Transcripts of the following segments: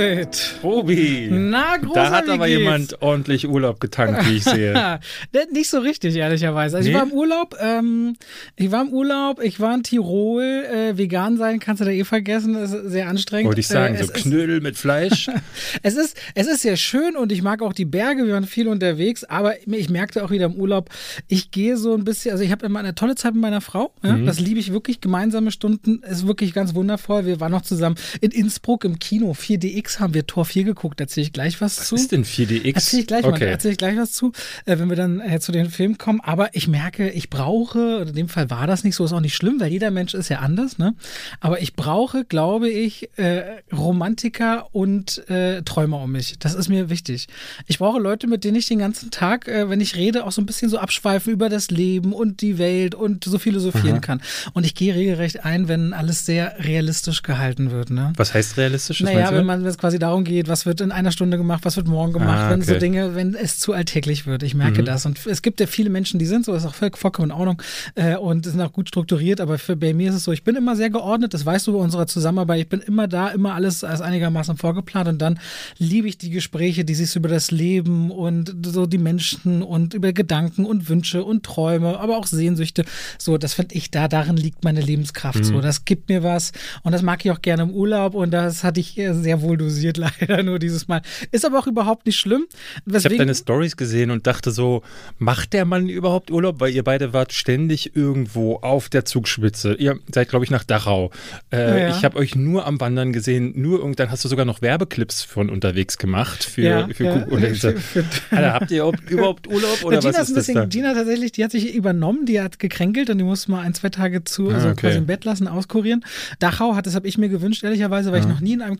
David. Obi. Na, großer, Da hat aber jemand ordentlich Urlaub getankt, wie ich sehe. Nicht so richtig, ehrlicherweise. Also ich Nee? war im Urlaub, ähm, ich war im Urlaub, ich war in Tirol, äh, vegan sein kannst du da eh vergessen, das ist sehr anstrengend. Wollte ich sagen, äh, so Knödel mit Fleisch. es, ist, es ist sehr schön und ich mag auch die Berge, wir waren viel unterwegs, aber ich merkte auch wieder im Urlaub, ich gehe so ein bisschen, also ich habe immer eine tolle Zeit mit meiner Frau, ja, Mhm. das liebe ich wirklich, gemeinsame Stunden, ist wirklich ganz wundervoll. Wir waren noch zusammen in Innsbruck im Kino, 4DX haben wir Tor 4 geguckt, erzähle ich gleich was, zu. Was ist denn 4DX? Erzähl ich gleich mal, okay. erzähl ich gleich was zu, äh, wenn wir dann äh, zu den Filmen kommen. Aber ich merke, ich brauche, in dem Fall war das nicht so, ist auch nicht schlimm, weil jeder Mensch ist ja anders, ne? Aber ich brauche, glaube ich, äh, Romantiker und äh, Träumer um mich. Das ist mir wichtig. Ich brauche Leute, mit denen ich den ganzen Tag, äh, wenn ich rede, auch so ein bisschen so abschweifen über das Leben und die Welt und so philosophieren kann. Und ich gehe regelrecht ein, wenn alles sehr realistisch gehalten wird, ne? Was heißt realistisch? Was Naja, wenn man es quasi darum geht, was wird in einer Stunde gemacht, was wird morgen gemacht, Ah, wenn so okay. Dinge, wenn es zu alltäglich wird. Ich Mhm. merke das. Und es gibt ja viele Menschen, die sind so, ist auch voll, vollkommen in Ordnung äh, und sind auch gut strukturiert, aber für, bei mir ist es so, ich bin immer sehr geordnet, das weißt du bei unserer Zusammenarbeit, ich bin immer da, immer alles als einigermaßen vorgeplant und dann liebe ich die Gespräche, die sich über das Leben und so die Menschen und über Gedanken und Wünsche und Träume, aber auch Sehnsüchte. So, das finde ich da, darin liegt meine Lebenskraft. So, das gibt mir was und das mag ich auch gerne im Urlaub und das hatte ich äh, sehr wohl dosiert leider nur dieses Mal. Ist aber auch überhaupt nicht schlimm. Ich habe Weswegen, deine Stories gesehen und dachte so, macht der Mann überhaupt Urlaub? Weil ihr beide wart ständig irgendwo auf der Zugspitze. Ihr seid, glaube ich, nach Dachau. Äh, Ja. Ich habe euch nur am Wandern gesehen. Nur irgendwann hast du sogar noch Werbeclips von unterwegs gemacht für, Ja, für ja. Und Alter, habt ihr überhaupt, Urlaub oder Ja, Gina was ist ist das bisschen, da? Gina tatsächlich, die hat sich übernommen, die hat gekränkelt und die musste mal ein, zwei Tage zu, Ah, also okay. quasi im Bett lassen, auskurieren. Dachau hat, das habe ich mir gewünscht, ehrlicherweise, weil ich noch nie in einem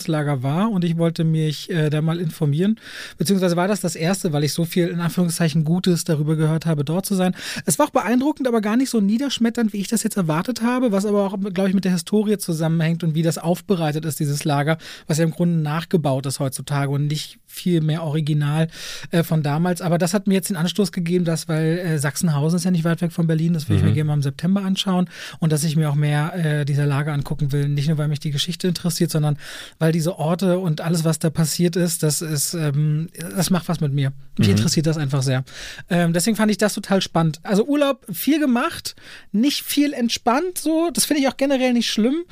Konzentrationslager war und ich wollte mich äh, da mal informieren. Beziehungsweise war das das erste, weil ich so viel in Anführungszeichen Gutes darüber gehört habe, dort zu sein. Es war auch beeindruckend, aber gar nicht so niederschmetternd, wie ich das jetzt erwartet habe, was aber auch, glaube ich, mit der Historie zusammenhängt und wie das aufbereitet ist, dieses Lager, was ja im Grunde nachgebaut ist heutzutage und nicht viel mehr original äh, von damals. Aber das hat mir jetzt den Anstoß gegeben, dass, weil äh, Sachsenhausen ist ja nicht weit weg von Berlin, das will ich mir gerne mal im September anschauen und dass ich mir auch mehr äh, dieser Lage angucken will. Nicht nur, weil mich die Geschichte interessiert, sondern weil diese Orte und alles, was da passiert ist, das ist, ähm, das macht was mit mir. Mich interessiert das einfach sehr. Ähm, deswegen fand ich das total spannend. Also Urlaub viel gemacht, nicht viel entspannt so. Das finde ich auch generell nicht schlimm.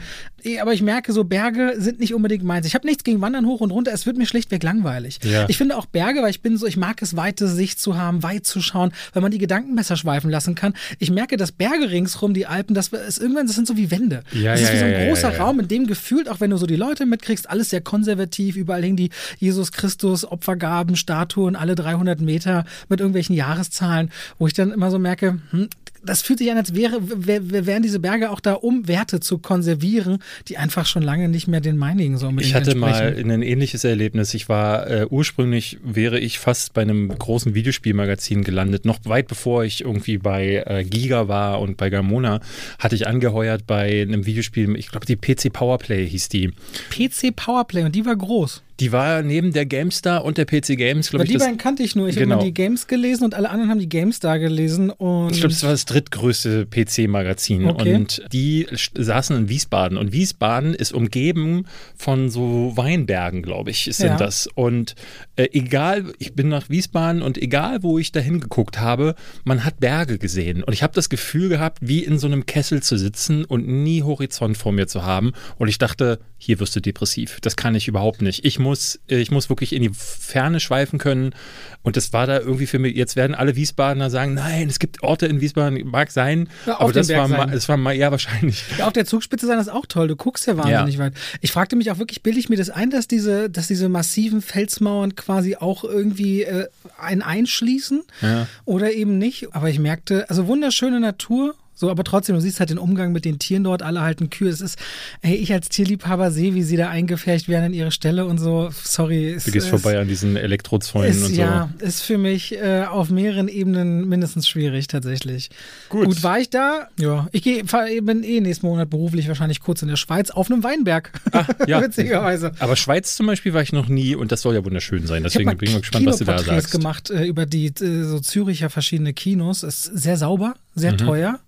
Eh, Aber ich merke, so Berge sind nicht unbedingt meins. Ich habe nichts gegen Wandern hoch und runter. Es wird mir schlichtweg langweilig. Ja. Ich finde auch Berge, weil ich bin so, ich mag es, weite Sicht zu haben, weit zu schauen, weil man die Gedanken besser schweifen lassen kann. Ich merke, dass Berge ringsrum, die Alpen, das ist irgendwann, das sind so wie Wände. Ja, das ist ja, wie so ein großer. Raum, in dem gefühlt, auch wenn du so die Leute mitkriegst, alles sehr konservativ. Überall hingen die Jesus Christus Opfergaben, Statuen, alle 300 Meter mit irgendwelchen Jahreszahlen, wo ich dann immer so merke, hm, das fühlt sich an, als wäre, wär, wären diese Berge auch da, um Werte zu konservieren, die einfach schon lange nicht mehr den meinigen so Ich hatte mal ein ähnliches Erlebnis. Ich war äh, ursprünglich wäre ich fast bei einem großen Videospielmagazin gelandet. Noch weit bevor ich irgendwie bei äh, Giga war und bei Gamona, hatte ich angeheuert bei einem Videospiel. Ich glaube, die PC Powerplay hieß die. PC Powerplay und die war groß. Die war neben der GameStar und der PC Games, glaube ich. die beiden kannte ich nur. Ich habe Genau. immer die Games gelesen und alle anderen haben die GameStar gelesen. Und ich glaube, das war das drittgrößte PC-Magazin. Okay. Und die saßen in Wiesbaden. Und Wiesbaden ist umgeben von so Weinbergen, glaube ich, sind Ja. das. Und äh, egal, ich bin nach Wiesbaden und egal, wo ich dahin geguckt habe, man hat Berge gesehen. Und ich habe das Gefühl gehabt, wie in so einem Kessel zu sitzen und nie Horizont vor mir zu haben. Und ich dachte, hier wirst du depressiv. Das kann ich überhaupt nicht. Ich muss, ich muss wirklich in die Ferne schweifen können. Und das war da irgendwie für mich, jetzt werden alle Wiesbadener sagen, nein, es gibt Orte in Wiesbaden, mag sein. Ja, aber das war, mal, das war mal, ja, wahrscheinlich. Ja, auf der Zugspitze sein ist auch toll. Du guckst ja wahnsinnig weit. Ich fragte mich auch wirklich, bilde ich mir das ein, dass diese, dass diese massiven Felsmauern quasi auch irgendwie äh, einen einschließen Ja. oder eben nicht. Aber ich merkte, also wunderschöne Natur. So, aber trotzdem, du siehst halt den Umgang mit den Tieren dort, alle halten Kühe. Es ist, ey, ich als Tierliebhaber sehe, wie sie da eingefärcht werden an ihre Stelle und so. Sorry. Es, Du gehst es, vorbei an diesen Elektrozäunen ist, und so. ja, ist für mich äh, auf mehreren Ebenen mindestens schwierig tatsächlich. Gut. Gut, war ich da? Ja, ich geh, fahr, bin eh nächsten Monat beruflich wahrscheinlich kurz in der Schweiz auf einem Weinberg. Ah, ja. Witzigerweise. Aber Schweiz zum Beispiel war ich noch nie und das soll ja wunderschön sein. Ich habe Deswegen mal bin ich mal gespannt, was du da sagst. gemacht äh, über die äh, so Züricher verschiedene Kinos. Ist sehr sauber, sehr Mhm. teuer,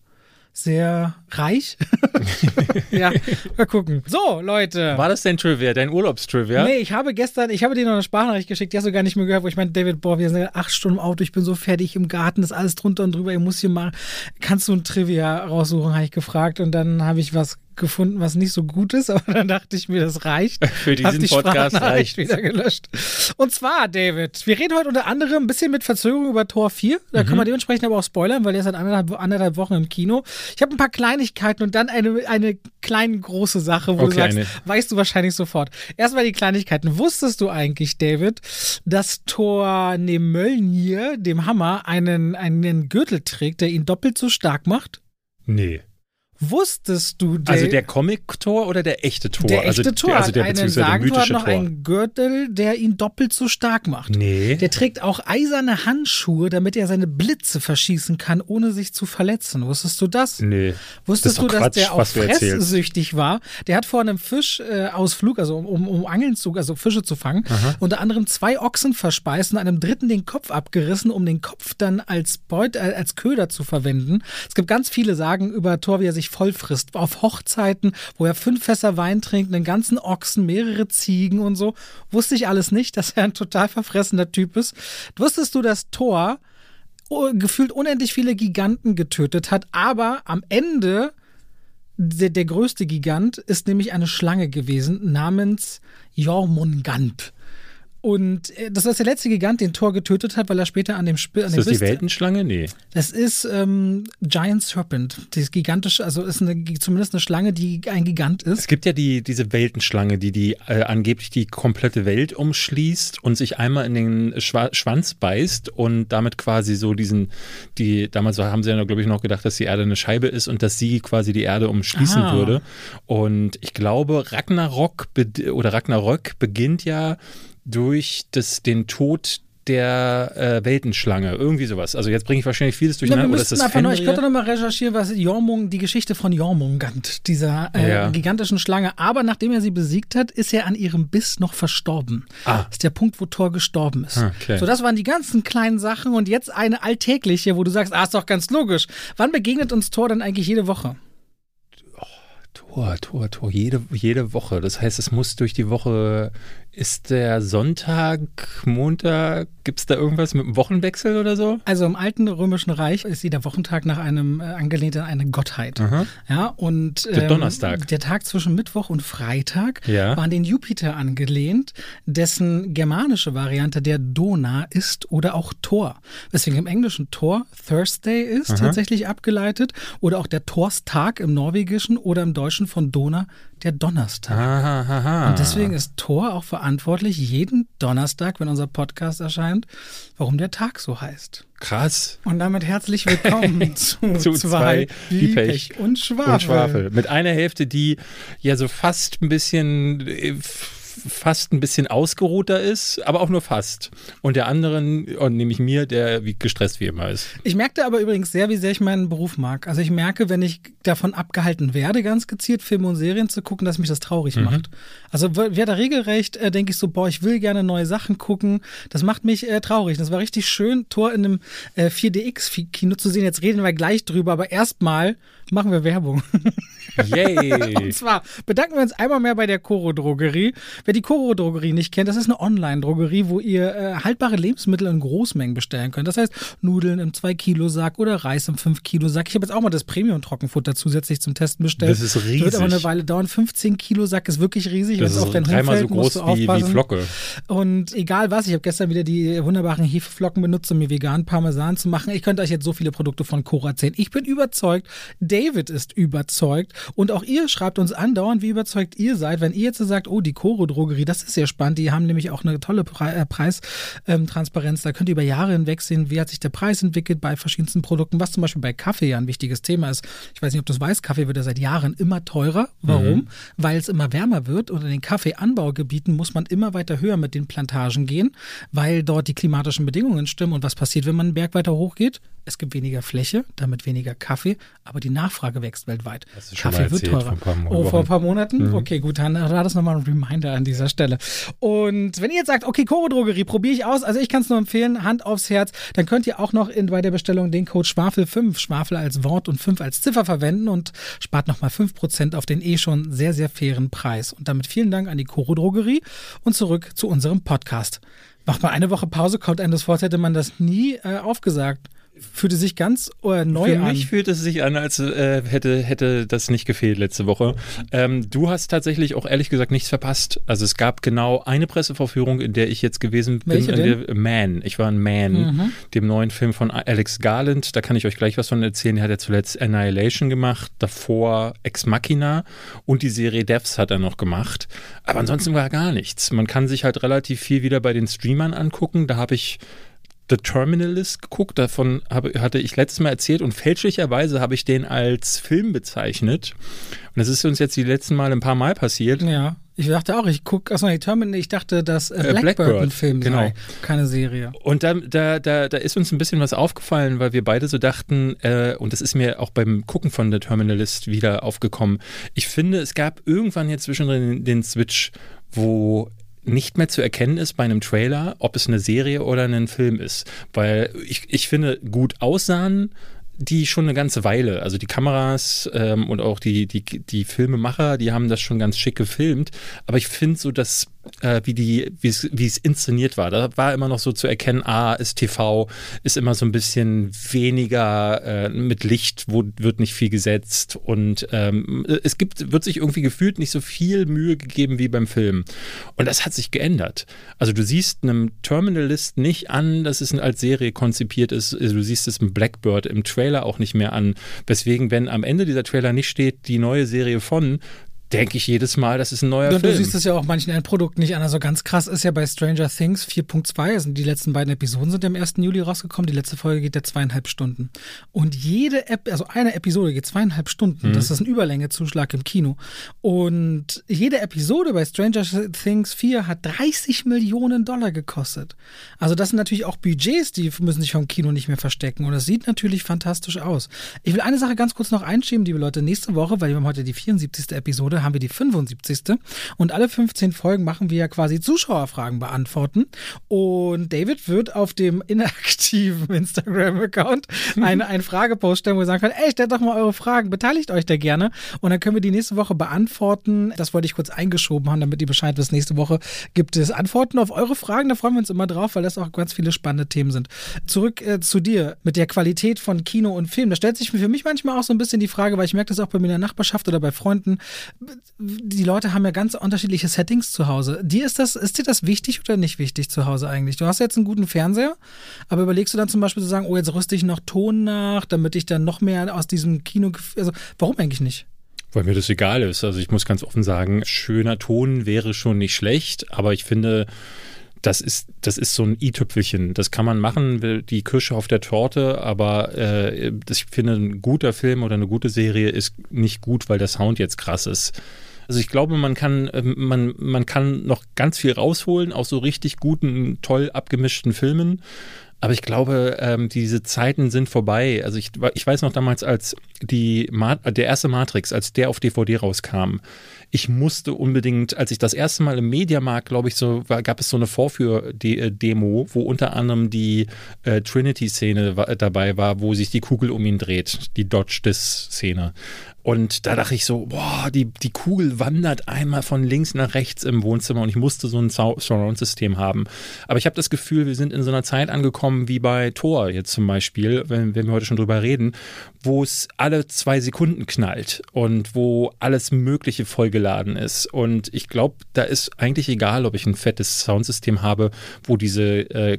sehr reich. ja, mal gucken. So, Leute. War das dein Trivia, dein Urlaubstrivia? Nee, ich habe gestern, ich habe dir noch eine Sprachnachricht geschickt, die hast du gar nicht mehr gehört, wo ich meinte, David, boah, wir sind acht Stunden im Auto, ich bin so fertig im Garten, ist alles drunter und drüber, ich muss hier mal, kannst du ein Trivia raussuchen, habe ich gefragt und dann habe ich was gefunden, was nicht so gut ist, aber dann dachte ich mir, das reicht. Für diesen die Podcast reicht wieder gelöscht. Und zwar, David, wir reden heute unter anderem ein bisschen mit Verzögerung über Tor 4. Da mhm. können wir dementsprechend aber auch spoilern, weil der ist seit anderthalb, anderthalb Wochen im Kino. Ich habe ein paar Kleinigkeiten und dann eine, eine kleine große Sache, wo okay, du sagst, eine. weißt du wahrscheinlich sofort. Erstmal die Kleinigkeiten. Wusstest du eigentlich, David, dass Thor neben Mölnir, dem Hammer, einen, einen Gürtel trägt, der ihn doppelt so stark macht? Nee. Wusstest du, Dave, Also der Comic-Tor oder der echte Tor? Der echte also, Tor also der, hat einen Sagentor hat noch Tor. einen Gürtel, der ihn doppelt so stark macht. Nee. Der trägt auch eiserne Handschuhe, damit er seine Blitze verschießen kann, ohne sich zu verletzen. Wusstest du das? Nee. Wusstest das du, dass Quatsch, der auch fresssüchtig war? Der hat vor einem Fischausflug, äh, also um, um, um Angeln zu, also Fische zu fangen, Aha. unter anderem zwei Ochsen verspeist und einem dritten den Kopf abgerissen, um den Kopf dann als Beut, äh, als Köder zu verwenden. Es gibt ganz viele Sagen über Thor, wie er sich voll frisst. Auf Hochzeiten, wo er fünf Fässer Wein trinkt, einen ganzen Ochsen, mehrere Ziegen und so. Wusste ich alles nicht, dass er ein total verfressener Typ ist. Wusstest du, dass Thor gefühlt unendlich viele Giganten getötet hat, aber am Ende der, der größte Gigant ist nämlich eine Schlange gewesen namens Jormungand. Und äh, das ist der letzte Gigant, den Thor getötet hat, weil er später an dem Spiel. Ist das Biss, die Weltenschlange? Nee. Das ist ähm, Giant Serpent. Die ist gigantisch, also ist eine, zumindest eine Schlange, die ein Gigant ist. Es gibt ja die, diese Weltenschlange, die, die äh, angeblich die komplette Welt umschließt und sich einmal in den Schwa Schwanz beißt und damit quasi so diesen, die, damals haben sie ja, glaube ich, noch gedacht, dass die Erde eine Scheibe ist und dass sie quasi die Erde umschließen ah. würde. Und ich glaube, Ragnarok oder Ragnarök beginnt ja durch das, den Tod der äh, Weltenschlange, irgendwie sowas. Also jetzt bringe ich wahrscheinlich vieles durcheinander. Ja, wir einfach nur, ich könnte noch mal recherchieren, was Jormung, die Geschichte von Jormungand, dieser äh, ja. gigantischen Schlange. Aber nachdem er sie besiegt hat, ist er an ihrem Biss noch verstorben. Ah. Das ist der Punkt, wo Thor gestorben ist. Ah, okay. So, das waren die ganzen kleinen Sachen und jetzt eine alltägliche, wo du sagst, ah, ist doch ganz logisch. Wann begegnet uns Thor dann eigentlich jede Woche? Tor, Tor, Tor, jede, jede Woche. Das heißt, es muss durch die Woche ist der Sonntag, Montag, gibt es da irgendwas mit einem Wochenwechsel oder so? Also im alten römischen Reich ist jeder Wochentag nach einem äh, angelehnt an eine Gottheit. Aha. Ja, und der ähm, Donnerstag. Der Tag zwischen Mittwoch und Freitag ja. war an den Jupiter angelehnt, dessen germanische Variante der Dona ist oder auch Tor. Weswegen im Englischen Tor Thursday ist, Aha. tatsächlich abgeleitet. Oder auch der Torstag im Norwegischen oder im Deutschen von Dona der Donnerstag. Aha, aha. Und deswegen ist Tor auch verantwortlich jeden Donnerstag, wenn unser Podcast erscheint, warum der Tag so heißt. Krass. Und damit herzlich willkommen zu, zu zwei, wie Pech, und Schwafel. und Schwafel. Mit einer Hälfte, die ja so fast ein bisschen äh, fast ein bisschen ausgeruhter ist, aber auch nur fast. Und der anderen, und nämlich mir, der wie gestresst wie immer ist. Ich merkte aber übrigens sehr, wie sehr ich meinen Beruf mag. Also ich merke, wenn ich davon abgehalten werde, ganz gezielt Filme und Serien zu gucken, dass mich das traurig mhm. macht. Also wer da regelrecht, äh, denke ich so, boah, ich will gerne neue Sachen gucken. Das macht mich äh, traurig. Das war richtig schön, Tor in einem äh, 4DX-Kino zu sehen. Jetzt reden wir gleich drüber, aber erstmal machen wir Werbung. Yay! und zwar bedanken wir uns einmal mehr bei der Coro Drogerie. Wer die Coro Drogerie nicht kennt, das ist eine Online-Drogerie, wo ihr äh, haltbare Lebensmittel in Großmengen bestellen könnt. Das heißt Nudeln im 2-Kilo-Sack oder Reis im 5-Kilo-Sack. Ich habe jetzt auch mal das Premium-Trockenfutter zusätzlich zum Testen bestellt. Das ist riesig. Wird aber eine Weile dauern. 15 Kilo Sack ist wirklich riesig. Das ist auf dein dreimal so groß wie, wie Flocke. Und egal was, ich habe gestern wieder die wunderbaren Hefeflocken benutzt, um mir veganen Parmesan zu machen. Ich könnte euch jetzt so viele Produkte von Coro erzählen. Ich bin überzeugt. David ist überzeugt. Und auch ihr schreibt uns andauernd, wie überzeugt ihr seid, wenn ihr jetzt sagt, oh, die Coro Drogerie, das ist sehr spannend. Die haben nämlich auch eine tolle Pre äh, Preistransparenz. da könnt ihr über Jahre hinweg sehen, wie hat sich der Preis entwickelt bei verschiedensten Produkten, was zum Beispiel bei Kaffee ja ein wichtiges Thema ist. Ich weiß nicht, ob du es weißt, Kaffee wird ja seit Jahren immer teurer. Warum? Mhm. Weil es immer wärmer wird und in den Kaffeeanbaugebieten muss man immer weiter höher mit den Plantagen gehen, weil dort die klimatischen Bedingungen stimmen. Und was passiert, wenn man einen Berg weiter hoch geht? Es gibt weniger Fläche, damit weniger Kaffee, aber die Nachfrage wächst weltweit. Kaffee wird teurer. Vor oh, vor ein paar Monaten? Mhm. Okay, gut, dann war das nochmal ein Reminder an dieser Stelle. Und wenn ihr jetzt sagt, okay, Koro Drogerie, probiere ich aus, also ich kann es nur empfehlen, Hand aufs Herz, dann könnt ihr auch noch in, bei der Bestellung den Code Schwafel 5, Schwafel als Wort und 5 als Ziffer verwenden und spart nochmal 5% auf den eh schon sehr, sehr fairen Preis. Und damit vielen Dank an die Koro Drogerie und zurück zu unserem Podcast. Macht mal eine Woche Pause, kommt einem das vor, hätte man das nie äh, aufgesagt fühlte sich ganz äh, neu an. Für mich fühlt es sich an, als äh, hätte, hätte das nicht gefehlt letzte Woche. Ähm, du hast tatsächlich auch ehrlich gesagt nichts verpasst. Also es gab genau eine Pressevorführung, in der ich jetzt gewesen bin. Welche denn? Der, Man. Ich war ein Man, mhm. dem neuen Film von Alex Garland. Da kann ich euch gleich was von erzählen. Der hat ja zuletzt Annihilation gemacht, davor Ex Machina und die Serie Devs hat er noch gemacht. Aber ansonsten war gar nichts. Man kann sich halt relativ viel wieder bei den Streamern angucken. Da habe ich The Terminalist geguckt. Davon habe, hatte ich letztes Mal erzählt und fälschlicherweise habe ich den als Film bezeichnet. Und das ist uns jetzt die letzten Mal ein paar Mal passiert. Ja. Ich dachte auch, ich gucke, achso, die Terminal, ich dachte, dass äh, Blackbird, Blackbird ein Film genau. sei, keine Serie. Und da, da, da, da ist uns ein bisschen was aufgefallen, weil wir beide so dachten, äh, und das ist mir auch beim Gucken von The Terminalist wieder aufgekommen. Ich finde, es gab irgendwann jetzt zwischendrin den Switch, wo nicht mehr zu erkennen ist bei einem Trailer, ob es eine Serie oder ein Film ist. Weil ich, ich finde, gut aussahen die schon eine ganze Weile. Also die Kameras ähm, und auch die, die, die Filmemacher, die haben das schon ganz schick gefilmt. Aber ich finde so, dass äh, wie die, wie es, inszeniert war. Da war immer noch so zu erkennen, ah, ist TV, ist immer so ein bisschen weniger äh, mit Licht, wo wird nicht viel gesetzt und ähm, es gibt, wird sich irgendwie gefühlt nicht so viel Mühe gegeben wie beim Film. Und das hat sich geändert. Also du siehst einem Terminalist nicht an, dass es als Serie konzipiert ist. Also du siehst es im Blackbird im Trailer auch nicht mehr an. Weswegen, wenn am Ende dieser Trailer nicht steht, die neue Serie von, denke ich jedes Mal, das ist ein neuer und Film. Du siehst es ja auch manchen Endprodukten nicht an. Also ganz krass ist ja bei Stranger Things 4.2, also die letzten beiden Episoden sind ja am 1. Juli rausgekommen. Die letzte Folge geht ja zweieinhalb Stunden. Und jede Ep also eine Episode geht zweieinhalb Stunden. Mhm. Das ist ein Überlängezuschlag im Kino. Und jede Episode bei Stranger Things 4 hat 30 Millionen Dollar gekostet. Also das sind natürlich auch Budgets, die müssen sich vom Kino nicht mehr verstecken. Und das sieht natürlich fantastisch aus. Ich will eine Sache ganz kurz noch einschieben, liebe Leute. Nächste Woche, weil wir haben heute die 74. Episode, haben wir die 75. Und alle 15 Folgen machen wir ja quasi Zuschauerfragen beantworten. Und David wird auf dem inaktiven Instagram-Account einen, einen Fragepost stellen, wo er sagen kann, ey, stellt doch mal eure Fragen, beteiligt euch da gerne. Und dann können wir die nächste Woche beantworten. Das wollte ich kurz eingeschoben haben, damit ihr Bescheid wisst. Nächste Woche gibt es Antworten auf eure Fragen. Da freuen wir uns immer drauf, weil das auch ganz viele spannende Themen sind. Zurück äh, zu dir mit der Qualität von Kino und Film. Da stellt sich für mich manchmal auch so ein bisschen die Frage, weil ich merke das auch bei mir in der Nachbarschaft oder bei Freunden die Leute haben ja ganz unterschiedliche Settings zu Hause. Dir ist das, ist dir das wichtig oder nicht wichtig zu Hause eigentlich? Du hast jetzt einen guten Fernseher, aber überlegst du dann zum Beispiel zu sagen, oh, jetzt rüste ich noch Ton nach, damit ich dann noch mehr aus diesem Kino, also warum eigentlich nicht? Weil mir das egal ist. Also ich muss ganz offen sagen, schöner Ton wäre schon nicht schlecht, aber ich finde, das ist, das ist so ein i-Tüpfelchen. Das kann man machen, die Kirsche auf der Torte, aber äh, ich finde, ein guter Film oder eine gute Serie ist nicht gut, weil der Sound jetzt krass ist. Also ich glaube, man kann, ähm, man, man kann noch ganz viel rausholen aus so richtig guten, toll abgemischten Filmen. Aber ich glaube, ähm, diese Zeiten sind vorbei. Also ich, ich weiß noch damals, als die der erste Matrix, als der auf DVD rauskam, ich musste unbedingt, als ich das erste Mal im Mediamarkt, glaube ich, so war, gab es so eine Vorführ-Demo, wo unter anderem die äh, Trinity-Szene dabei war, wo sich die Kugel um ihn dreht, die Dodge-Dis-Szene. Und da dachte ich so, boah, die, die Kugel wandert einmal von links nach rechts im Wohnzimmer und ich musste so ein Surround-System haben. Aber ich habe das Gefühl, wir sind in so einer Zeit angekommen wie bei Thor jetzt zum Beispiel, wenn, wenn wir heute schon drüber reden, wo es alle zwei Sekunden knallt und wo alles Mögliche vollgeladen ist. Und ich glaube, da ist eigentlich egal, ob ich ein fettes Soundsystem habe, wo diese, äh,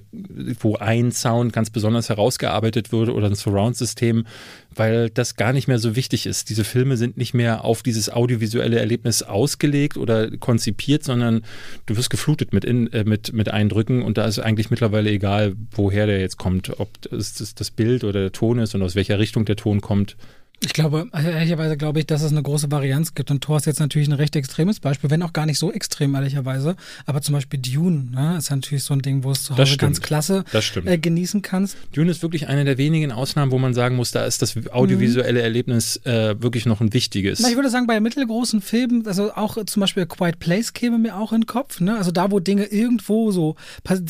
wo ein Sound ganz besonders herausgearbeitet würde oder ein Surround-System weil das gar nicht mehr so wichtig ist. Diese Filme sind nicht mehr auf dieses audiovisuelle Erlebnis ausgelegt oder konzipiert, sondern du wirst geflutet mit, in, äh, mit, mit Eindrücken und da ist eigentlich mittlerweile egal, woher der jetzt kommt, ob es das, das Bild oder der Ton ist und aus welcher Richtung der Ton kommt. Ich glaube, also ehrlicherweise glaube ich, dass es eine große Varianz gibt. Und Thor ist jetzt natürlich ein recht extremes Beispiel, wenn auch gar nicht so extrem, ehrlicherweise. Aber zum Beispiel Dune ne, ist natürlich so ein Ding, wo es zu Hause ganz klasse äh, genießen kannst. Dune ist wirklich eine der wenigen Ausnahmen, wo man sagen muss, da ist das audiovisuelle mhm. Erlebnis äh, wirklich noch ein wichtiges. Na, ich würde sagen, bei mittelgroßen Filmen, also auch zum Beispiel Quiet Place käme mir auch in den Kopf. Ne? Also da, wo Dinge irgendwo so,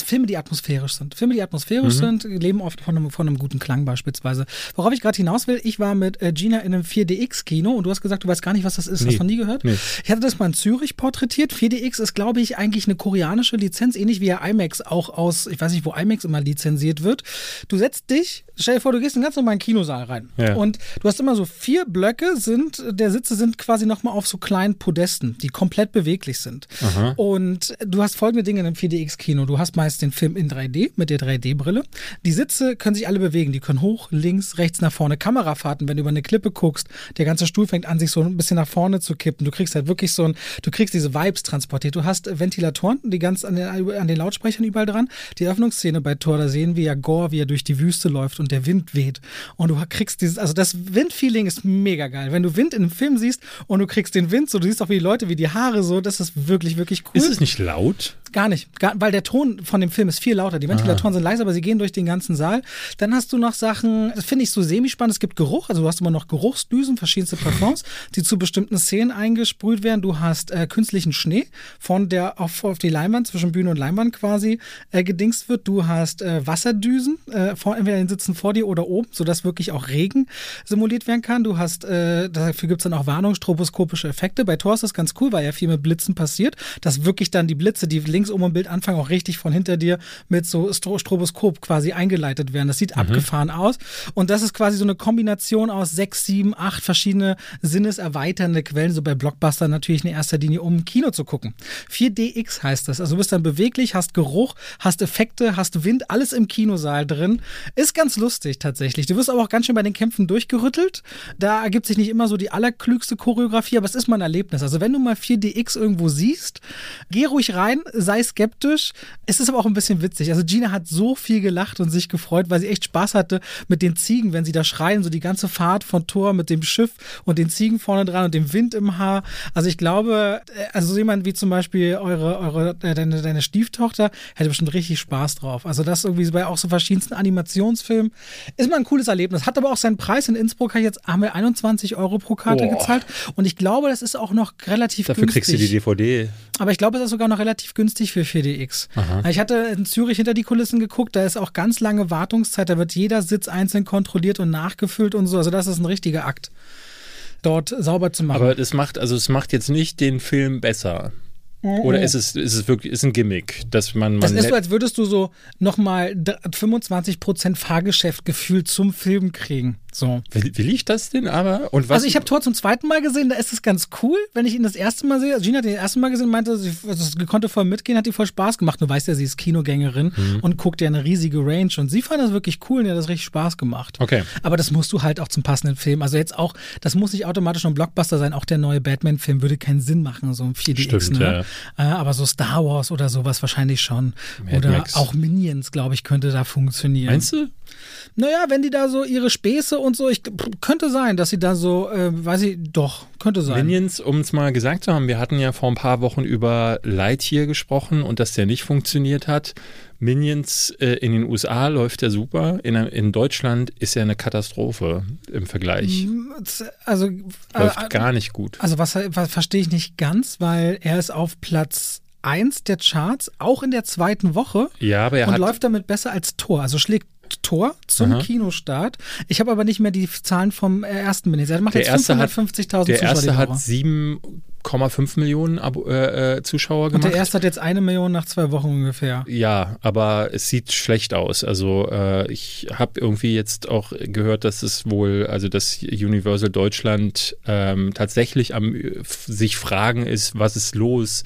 Filme, die atmosphärisch sind. Filme, die atmosphärisch mhm. sind, leben oft von einem, von einem guten Klang beispielsweise. Worauf ich gerade hinaus will, ich war mit äh, Gina in einem 4DX-Kino und du hast gesagt, du weißt gar nicht, was das ist. Nee. Hast du noch nie gehört? Nee. Ich hatte das mal in Zürich porträtiert. 4DX ist, glaube ich, eigentlich eine koreanische Lizenz, ähnlich wie ja IMAX auch aus, ich weiß nicht, wo IMAX immer lizenziert wird. Du setzt dich, stell dir vor, du gehst in ganz normalen Kinosaal rein. Ja. Und du hast immer so vier Blöcke, sind, der Sitze sind quasi nochmal auf so kleinen Podesten, die komplett beweglich sind. Aha. Und du hast folgende Dinge in einem 4DX-Kino. Du hast meist den Film in 3D mit der 3D-Brille. Die Sitze können sich alle bewegen. Die können hoch, links, rechts, nach vorne. Kamerafahrten, wenn du über eine Klippe guckst, der ganze Stuhl fängt an, sich so ein bisschen nach vorne zu kippen. Du kriegst halt wirklich so ein, du kriegst diese Vibes transportiert. Du hast Ventilatoren, die ganz an den, an den Lautsprechern überall dran. Die Öffnungsszene bei Thor, da sehen wir ja Gore, wie er durch die Wüste läuft und der Wind weht. Und du kriegst dieses, also das Windfeeling ist mega geil. Wenn du Wind in einem Film siehst und du kriegst den Wind, so du siehst auch wie die Leute, wie die Haare so, das ist wirklich, wirklich cool. Ist es nicht laut? Gar nicht, gar, weil der Ton von dem Film ist viel lauter. Die Ventilatoren Aha. sind leise, aber sie gehen durch den ganzen Saal. Dann hast du noch Sachen, das finde ich so semi-spannend. Es gibt Geruch, also du hast immer noch Geruchsdüsen, verschiedenste Parfums, die zu bestimmten Szenen eingesprüht werden. Du hast äh, künstlichen Schnee, von der auf, auf die Leinwand, zwischen Bühne und Leinwand quasi äh, gedingst wird. Du hast äh, Wasserdüsen, äh, vor, entweder in den Sitzen vor dir oder oben, sodass wirklich auch Regen simuliert werden kann. Du hast, äh, dafür gibt es dann auch Warnung, stroboskopische Effekte. Bei Thor ist das ganz cool, weil ja viel mit Blitzen passiert, dass wirklich dann die Blitze, die links oben im Bild anfangen, auch richtig von hinter dir mit so Stroboskop quasi eingeleitet werden. Das sieht mhm. abgefahren aus. Und das ist quasi so eine Kombination aus sechs, sieben, acht verschiedene sinneserweiternde Quellen, so bei Blockbuster natürlich in erster Linie, um Kino zu gucken. 4DX heißt das. Also du bist dann beweglich, hast Geruch, hast Effekte, hast Wind, alles im Kinosaal drin. Ist ganz lustig tatsächlich. Du wirst aber auch ganz schön bei den Kämpfen durchgerüttelt. Da ergibt sich nicht immer so die allerklügste Choreografie, aber es ist mal ein Erlebnis. Also wenn du mal 4DX irgendwo siehst, geh ruhig rein, sei skeptisch. Es ist aber auch ein bisschen witzig. Also Gina hat so viel gelacht und sich gefreut, weil sie echt Spaß hatte mit den Ziegen, wenn sie da schreien, so die ganze Fahrt von Tor mit dem Schiff und den Ziegen vorne dran und dem Wind im Haar. Also ich glaube, äh, also so jemand wie zum Beispiel eure, eure äh, deine, deine Stieftochter hätte bestimmt richtig Spaß drauf. Also das irgendwie bei auch so verschiedensten Animationsfilmen ist mal ein cooles Erlebnis. Hat aber auch seinen Preis in Innsbruck. Jetzt haben wir 21 Euro pro Karte Boah. gezahlt und ich glaube, das ist auch noch relativ Dafür günstig. Dafür kriegst du die DVD. Aber ich glaube, es ist sogar noch relativ günstig für 4DX. Aha. Ich hatte in Zürich hinter die Kulissen geguckt, da ist auch ganz lange Wartungszeit, da wird jeder Sitz einzeln kontrolliert und nachgefüllt und so. Also das ist ein richtiger Akt dort sauber zu machen. Aber es macht, also es macht jetzt nicht den Film besser. Oder ist es, ist es wirklich ist ein Gimmick, dass man. man das ist so, als würdest du so nochmal 25% Fahrgeschäft gefühlt zum Film kriegen. So. Will, will ich das denn aber? Und was? Also ich habe Thor zum zweiten Mal gesehen, da ist es ganz cool, wenn ich ihn das erste Mal sehe. Also Gina hat ihn das erste Mal gesehen, meinte, sie also konnte voll mitgehen, hat ihr voll Spaß gemacht. Du weißt ja, sie ist Kinogängerin mhm. und guckt ja eine riesige Range und sie fand das wirklich cool und ihr hat das richtig Spaß gemacht. Okay. Aber das musst du halt auch zum passenden Film. Also jetzt auch, das muss nicht automatisch ein Blockbuster sein. Auch der neue Batman-Film würde keinen Sinn machen, so ein 4DX. Stimmt, ne? ja. Äh, aber so Star Wars oder sowas wahrscheinlich schon. Mad oder Max. auch Minions, glaube ich, könnte da funktionieren. Meinst du? Naja, wenn die da so ihre Späße und so, ich könnte sein, dass sie da so, äh, weiß ich, doch, könnte sein. Minions, um es mal gesagt zu haben, wir hatten ja vor ein paar Wochen über Lightyear gesprochen und dass der nicht funktioniert hat. Minions äh, in den USA läuft ja super, in, in Deutschland ist ja eine Katastrophe im Vergleich. Mm, also läuft äh, gar nicht gut. Also was, was verstehe ich nicht ganz, weil er ist auf Platz 1 der Charts, auch in der zweiten Woche. Ja, aber er und läuft damit besser als Tor. Also schlägt Tor zum Aha. Kinostart. Ich habe aber nicht mehr die Zahlen vom ersten Minister. Er macht der jetzt 550.000 Zuschauer. Der erste hat 7,5 Millionen Abo äh, äh, Zuschauer gemacht. Und der erste hat jetzt eine Million nach zwei Wochen ungefähr. Ja, aber es sieht schlecht aus. Also äh, ich habe irgendwie jetzt auch gehört, dass es wohl, also dass Universal Deutschland ähm, tatsächlich am sich fragen ist, was ist los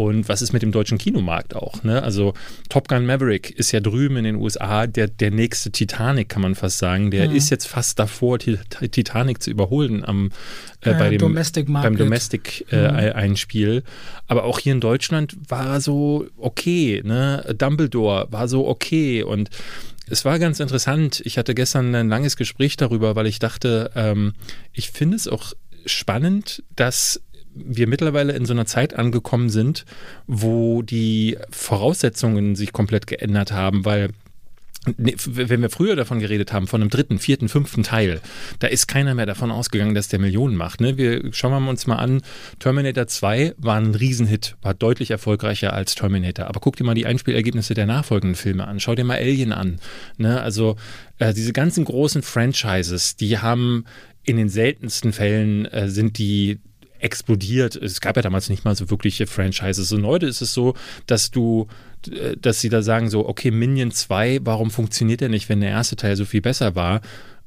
und was ist mit dem deutschen Kinomarkt auch? Ne? Also Top Gun Maverick ist ja drüben in den USA der, der nächste Titanic, kann man fast sagen. Der mhm. ist jetzt fast davor, Titanic zu überholen am, äh, bei dem, Domestic beim Domestic-Einspiel. Äh, mhm. Aber auch hier in Deutschland war so okay. Ne? Dumbledore war so okay. Und Es war ganz interessant. Ich hatte gestern ein langes Gespräch darüber, weil ich dachte, ähm, ich finde es auch spannend, dass wir mittlerweile in so einer Zeit angekommen sind, wo die Voraussetzungen sich komplett geändert haben, weil wenn wir früher davon geredet haben, von einem dritten, vierten, fünften Teil, da ist keiner mehr davon ausgegangen, dass der Millionen macht. Ne? Wir schauen wir uns mal an, Terminator 2 war ein Riesenhit, war deutlich erfolgreicher als Terminator. Aber guck dir mal die Einspielergebnisse der nachfolgenden Filme an. Schau dir mal Alien an. Ne? Also äh, diese ganzen großen Franchises, die haben in den seltensten Fällen äh, sind die explodiert. Es gab ja damals nicht mal so wirkliche Franchises. Und heute ist es so, dass du, äh, dass sie da sagen so, okay, Minion 2, warum funktioniert der nicht, wenn der erste Teil so viel besser war?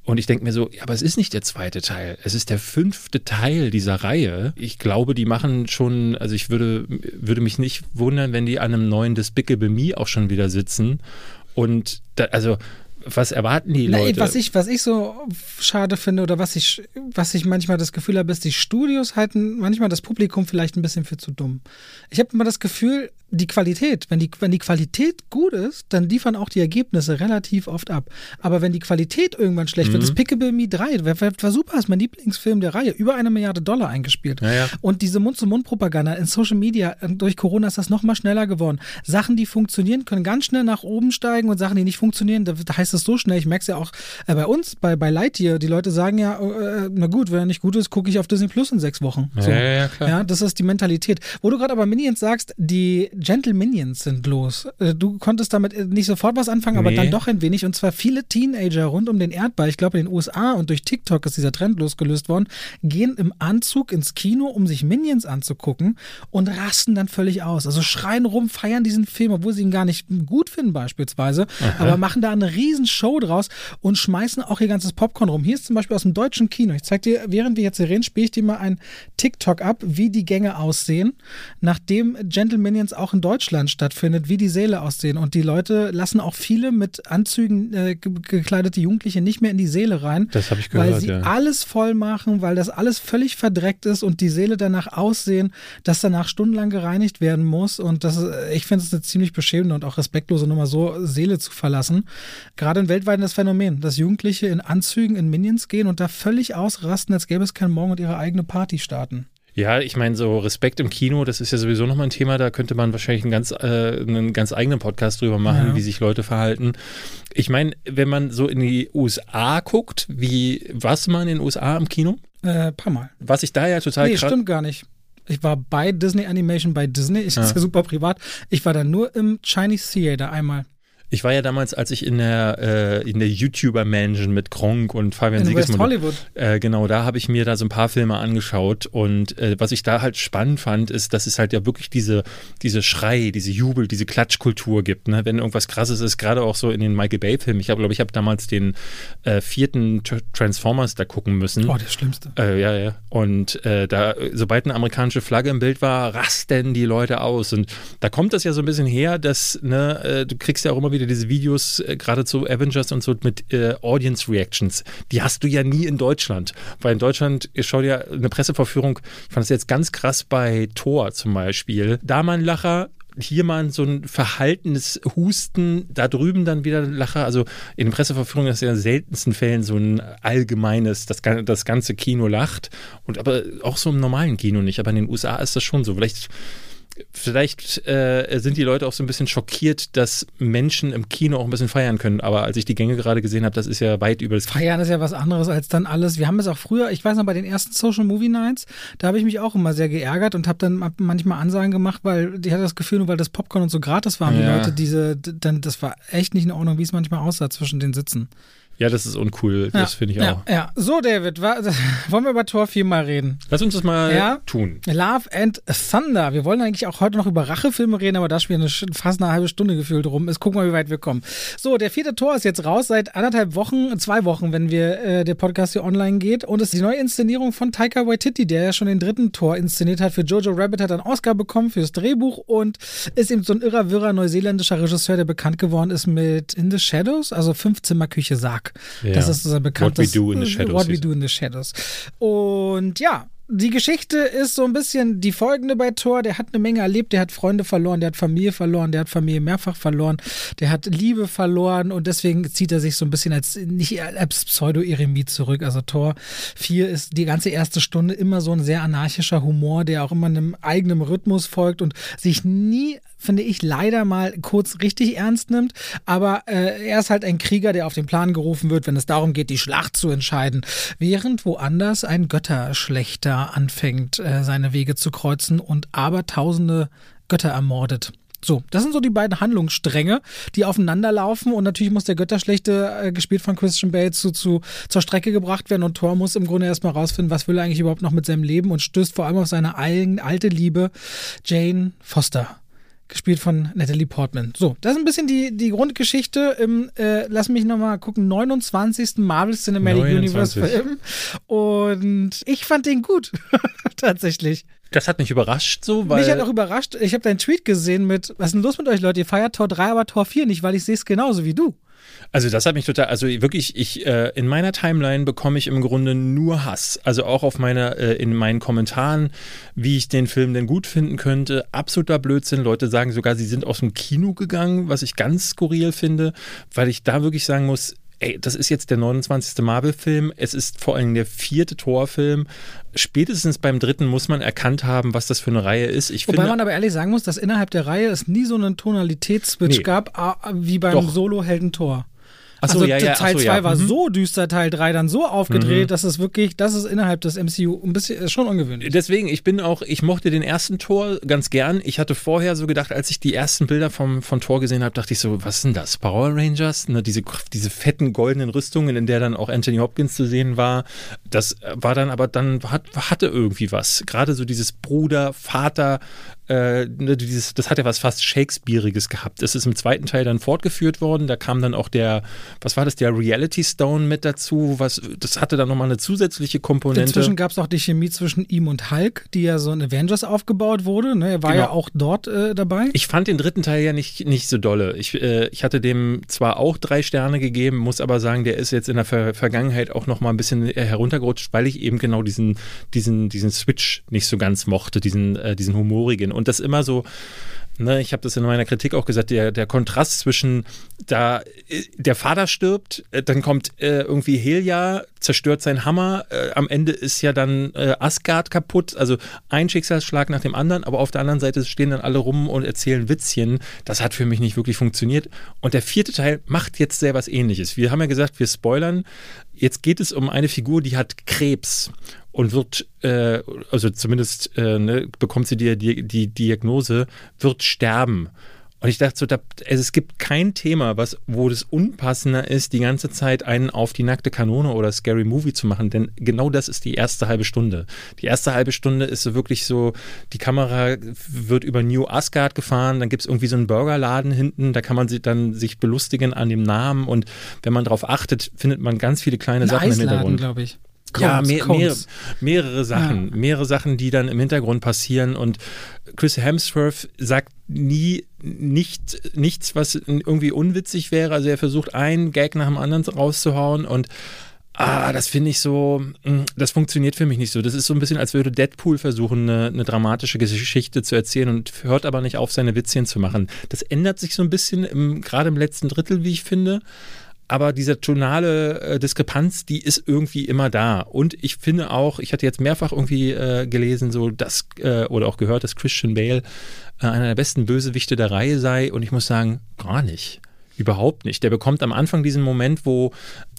Und ich denke mir so, ja, aber es ist nicht der zweite Teil. Es ist der fünfte Teil dieser Reihe. Ich glaube, die machen schon, also ich würde, würde mich nicht wundern, wenn die an einem neuen Despicable Me auch schon wieder sitzen. Und da, also was erwarten die Leute? Na, was, ich, was ich so schade finde oder was ich, was ich manchmal das Gefühl habe, ist, die Studios halten manchmal das Publikum vielleicht ein bisschen für zu dumm. Ich habe immer das Gefühl, die Qualität, wenn die, wenn die Qualität gut ist, dann liefern auch die Ergebnisse relativ oft ab. Aber wenn die Qualität irgendwann schlecht mhm. wird, das Pickable Me 3, war, war super, ist mein Lieblingsfilm der Reihe, über eine Milliarde Dollar eingespielt. Ja, ja. Und diese Mund-zu-Mund-Propaganda in Social Media, äh, durch Corona ist das noch mal schneller geworden. Sachen, die funktionieren, können ganz schnell nach oben steigen und Sachen, die nicht funktionieren, da heißt es so schnell, ich merke es ja auch äh, bei uns, bei, bei Lightyear, die Leute sagen ja, äh, na gut, wenn er nicht gut ist, gucke ich auf Disney Plus in sechs Wochen. So. Ja, ja, klar. ja, das ist die Mentalität. Wo du gerade aber Minions sagst, die Gentle Minions sind los. Äh, du konntest damit äh, nicht sofort was anfangen, aber dann doch ein wenig. Und zwar viele Teenager rund um den Erdball, ich glaube in den USA und durch TikTok ist dieser Trend losgelöst worden, gehen im Anzug ins Kino, um sich Minions anzugucken und rasten dann völlig aus. Also schreien rum, feiern diesen Film, obwohl sie ihn gar nicht gut finden beispielsweise, Aha. aber machen da eine riesen Show draus und schmeißen auch ihr ganzes Popcorn rum. Hier ist zum Beispiel aus dem deutschen Kino. Ich zeige dir, während wir jetzt hier reden, spiele ich dir mal ein TikTok ab, wie die Gänge aussehen, nachdem Gentle Minions auch in Deutschland stattfindet wie die Säle aussehen. Und die Leute lassen auch viele mit Anzügen äh, gekleidete Jugendliche nicht mehr in die Säle rein. Das habe ich gehört. Weil sie ja. alles voll machen, weil das alles völlig verdreckt ist und die Säle danach aussehen, dass danach stundenlang gereinigt werden muss. Und das ist, ich finde es eine ziemlich beschämende und auch respektlose Nummer, so Seele zu verlassen. Gerade in weltweit das Phänomen, dass Jugendliche in Anzügen in Minions gehen und da völlig ausrasten, als gäbe es keinen Morgen und ihre eigene Party starten. Ja, ich meine, so Respekt im Kino, das ist ja sowieso nochmal ein Thema, da könnte man wahrscheinlich einen ganz, äh, einen ganz eigenen Podcast drüber machen, ja. wie sich Leute verhalten. Ich meine, wenn man so in die USA guckt, wie, was man in den USA im Kino? Äh, paar Mal. Was ich da ja total Nee, stimmt gar nicht. Ich war bei Disney Animation bei Disney. Ich ja. ist ja super privat. Ich war da nur im Chinese Theater einmal. Ich war ja damals, als ich in der, äh, in der YouTuber-Mansion mit Gronk und Fabian in West Hollywood. Äh, genau, da habe ich mir da so ein paar Filme angeschaut und äh, was ich da halt spannend fand, ist, dass es halt ja wirklich diese, diese Schrei, diese Jubel, diese Klatschkultur gibt, ne? wenn irgendwas krasses ist, gerade auch so in den Michael Bay-Filmen. Ich glaube, ich habe damals den äh, vierten Transformers da gucken müssen. Oh, der Schlimmste. Äh, ja, ja. Und äh, da, sobald eine amerikanische Flagge im Bild war, rasten die Leute aus. Und da kommt das ja so ein bisschen her, dass, ne, du kriegst ja auch immer wieder dir diese Videos, äh, gerade zu Avengers und so mit äh, Audience Reactions, die hast du ja nie in Deutschland. Weil in Deutschland, ich schau dir eine Presseverführung, ich fand das jetzt ganz krass bei Thor zum Beispiel. Da mal ein Lacher, hier mal so ein verhaltenes Husten, da drüben dann wieder ein Lacher. Also in den Presseverführungen ist ja in seltensten Fällen so ein allgemeines, das, das ganze Kino lacht. Und aber auch so im normalen Kino nicht. Aber in den USA ist das schon so. Vielleicht Vielleicht äh, sind die Leute auch so ein bisschen schockiert, dass Menschen im Kino auch ein bisschen feiern können. Aber als ich die Gänge gerade gesehen habe, das ist ja weit über das. Feiern ist ja was anderes als dann alles. Wir haben es auch früher, ich weiß noch, bei den ersten Social Movie Nights, da habe ich mich auch immer sehr geärgert und habe dann manchmal Ansagen gemacht, weil ich hatte das Gefühl, nur weil das Popcorn und so gratis war, ja. die Leute diese, dann, das war echt nicht in Ordnung, wie es manchmal aussah zwischen den Sitzen. Ja, das ist uncool. Ja, das finde ich auch. Ja, ja. So, David, wollen wir über Tor 4 mal reden? Lass uns das mal ja? tun. Love and Thunder. Wir wollen eigentlich auch heute noch über Rachefilme reden, aber da spielen eine, fast eine halbe Stunde gefühlt rum ist. Gucken wir, wie weit wir kommen. So, der vierte Tor ist jetzt raus seit anderthalb Wochen, zwei Wochen, wenn wir äh, der Podcast hier online geht. Und es ist die neue Inszenierung von Taika Waititi, der ja schon den dritten Tor inszeniert hat. Für Jojo Rabbit hat einen Oscar bekommen fürs Drehbuch und ist eben so ein irrer, wirrer neuseeländischer Regisseur, der bekannt geworden ist mit In the Shadows, also Fünfzimmerküche Sarg. Ja. Das ist ein bekanntes What We Do in the Shadows. What We Do in the Shadows. Und ja, die Geschichte ist so ein bisschen die folgende bei Thor. Der hat eine Menge erlebt, der hat Freunde verloren, der hat Familie verloren, der hat Familie mehrfach verloren, der hat Liebe verloren und deswegen zieht er sich so ein bisschen als nicht als Pseudo-Eremit zurück. Also Thor 4 ist die ganze erste Stunde immer so ein sehr anarchischer Humor, der auch immer einem eigenen Rhythmus folgt und sich nie finde ich, leider mal kurz richtig ernst nimmt. Aber äh, er ist halt ein Krieger, der auf den Plan gerufen wird, wenn es darum geht, die Schlacht zu entscheiden. Während woanders ein Götterschlechter anfängt, äh, seine Wege zu kreuzen und aber tausende Götter ermordet. So, das sind so die beiden Handlungsstränge, die aufeinanderlaufen und natürlich muss der Götterschlechte, äh, gespielt von Christian Bale, zu, zu, zur Strecke gebracht werden und Thor muss im Grunde erstmal rausfinden, was will er eigentlich überhaupt noch mit seinem Leben und stößt vor allem auf seine alte Liebe Jane Foster gespielt von Natalie Portman. So, das ist ein bisschen die, die Grundgeschichte im, äh, lass mich nochmal gucken, 29. Marvel Cinematic 29. Universe Film. Und ich fand den gut, tatsächlich. Das hat mich überrascht so, weil. Mich hat auch überrascht, ich habe deinen Tweet gesehen mit, was ist denn los mit euch Leute, ihr feiert Tor 3, aber Tor 4 nicht, weil ich sehe es genauso wie du. Also das hat mich total, also wirklich, ich äh, in meiner Timeline bekomme ich im Grunde nur Hass. Also auch auf meiner, äh, in meinen Kommentaren, wie ich den Film denn gut finden könnte. Absoluter Blödsinn. Leute sagen sogar, sie sind aus dem Kino gegangen, was ich ganz skurril finde, weil ich da wirklich sagen muss, ey, das ist jetzt der 29. Marvel-Film, es ist vor allem der vierte Torfilm. Spätestens beim dritten muss man erkannt haben, was das für eine Reihe ist. Ich Wobei finde, man aber ehrlich sagen muss, dass innerhalb der Reihe es nie so einen Tonalitätsswitch Nee. gab, wie beim Solo-Helden Tor. Ach so, also ja, ja, Teil ach so, 2 ja. war Mhm. so düster, Teil 3 dann so aufgedreht, dass es wirklich, das ist innerhalb des MCU ein bisschen, ist schon ungewöhnlich. Deswegen, ich bin auch, ich mochte den ersten Tor ganz gern. Ich hatte vorher so gedacht, als ich die ersten Bilder vom, von Tor gesehen habe, dachte ich so, was sind das? Power Rangers? Ne, diese, diese fetten goldenen Rüstungen, in der dann auch Anthony Hopkins zu sehen war. Das war dann aber dann, hat, hatte irgendwie was. Gerade so dieses Bruder, Vater, äh, ne, dieses, das hat ja was fast Shakespeareiges gehabt. Es ist im zweiten Teil dann fortgeführt worden. Da kam dann auch der, was war das, der Reality Stone mit dazu. Was, das hatte dann nochmal eine zusätzliche Komponente. Inzwischen gab es auch die Chemie zwischen ihm und Hulk, die ja so in Avengers aufgebaut wurde. Ne? Er war Genau. ja auch dort äh, dabei. Ich fand den dritten Teil ja nicht, nicht so dolle. Ich, äh, ich hatte dem zwar auch drei Sterne gegeben, muss aber sagen, der ist jetzt in der Ver Vergangenheit auch noch mal ein bisschen äh, heruntergerutscht, weil ich eben genau diesen, diesen, diesen Switch nicht so ganz mochte, diesen, äh, diesen humorigen. Und das immer so, ne, ich habe das in meiner Kritik auch gesagt, der, der Kontrast zwischen da äh, der Vater stirbt, äh, dann kommt äh, irgendwie Helia, zerstört seinen Hammer, äh, am Ende ist ja dann äh, Asgard kaputt, also ein Schicksalsschlag nach dem anderen, aber auf der anderen Seite stehen dann alle rum und erzählen Witzchen. Das hat für mich nicht wirklich funktioniert. Und der vierte Teil macht jetzt sehr was ähnliches. Wir haben ja gesagt, wir spoilern. Jetzt geht es um eine Figur, die hat Krebs und wird, äh, also zumindest äh, ne, bekommt sie die, die, die Diagnose, wird sterben. Und ich dachte so, da, also es gibt kein Thema, was, wo das unpassender ist, die ganze Zeit einen auf die nackte Kanone oder Scary Movie zu machen, denn genau das ist die erste halbe Stunde. Die erste halbe Stunde ist so wirklich so, die Kamera wird über New Asgard gefahren, dann gibt es irgendwie so einen Burgerladen hinten, da kann man sich dann sich belustigen an dem Namen und wenn man darauf achtet, findet man ganz viele kleine Ein Sachen im Eisladen, Hintergrund. glaube ich. Ja, Cones, mehr, Cones. mehrere, mehrere Sachen, mehrere Sachen, die dann im Hintergrund passieren und Chris Hemsworth sagt nie nicht, nichts, was irgendwie unwitzig wäre. Also er versucht einen Gag nach dem anderen rauszuhauen und Ah, das finde ich so, mh, das funktioniert für mich nicht so. Das ist so ein bisschen, als würde Deadpool versuchen, eine, eine dramatische Geschichte zu erzählen und hört aber nicht auf, seine Witzchen zu machen. Das ändert sich so ein bisschen, gerade im letzten Drittel, wie ich finde. Aber diese tonale äh, Diskrepanz, die ist irgendwie immer da. Und ich finde auch, ich hatte jetzt mehrfach irgendwie äh, gelesen, so dass, äh, oder auch gehört, dass Christian Bale äh, einer der besten Bösewichte der Reihe sei. Und ich muss sagen, gar nicht. Überhaupt nicht. Der bekommt am Anfang diesen Moment, wo,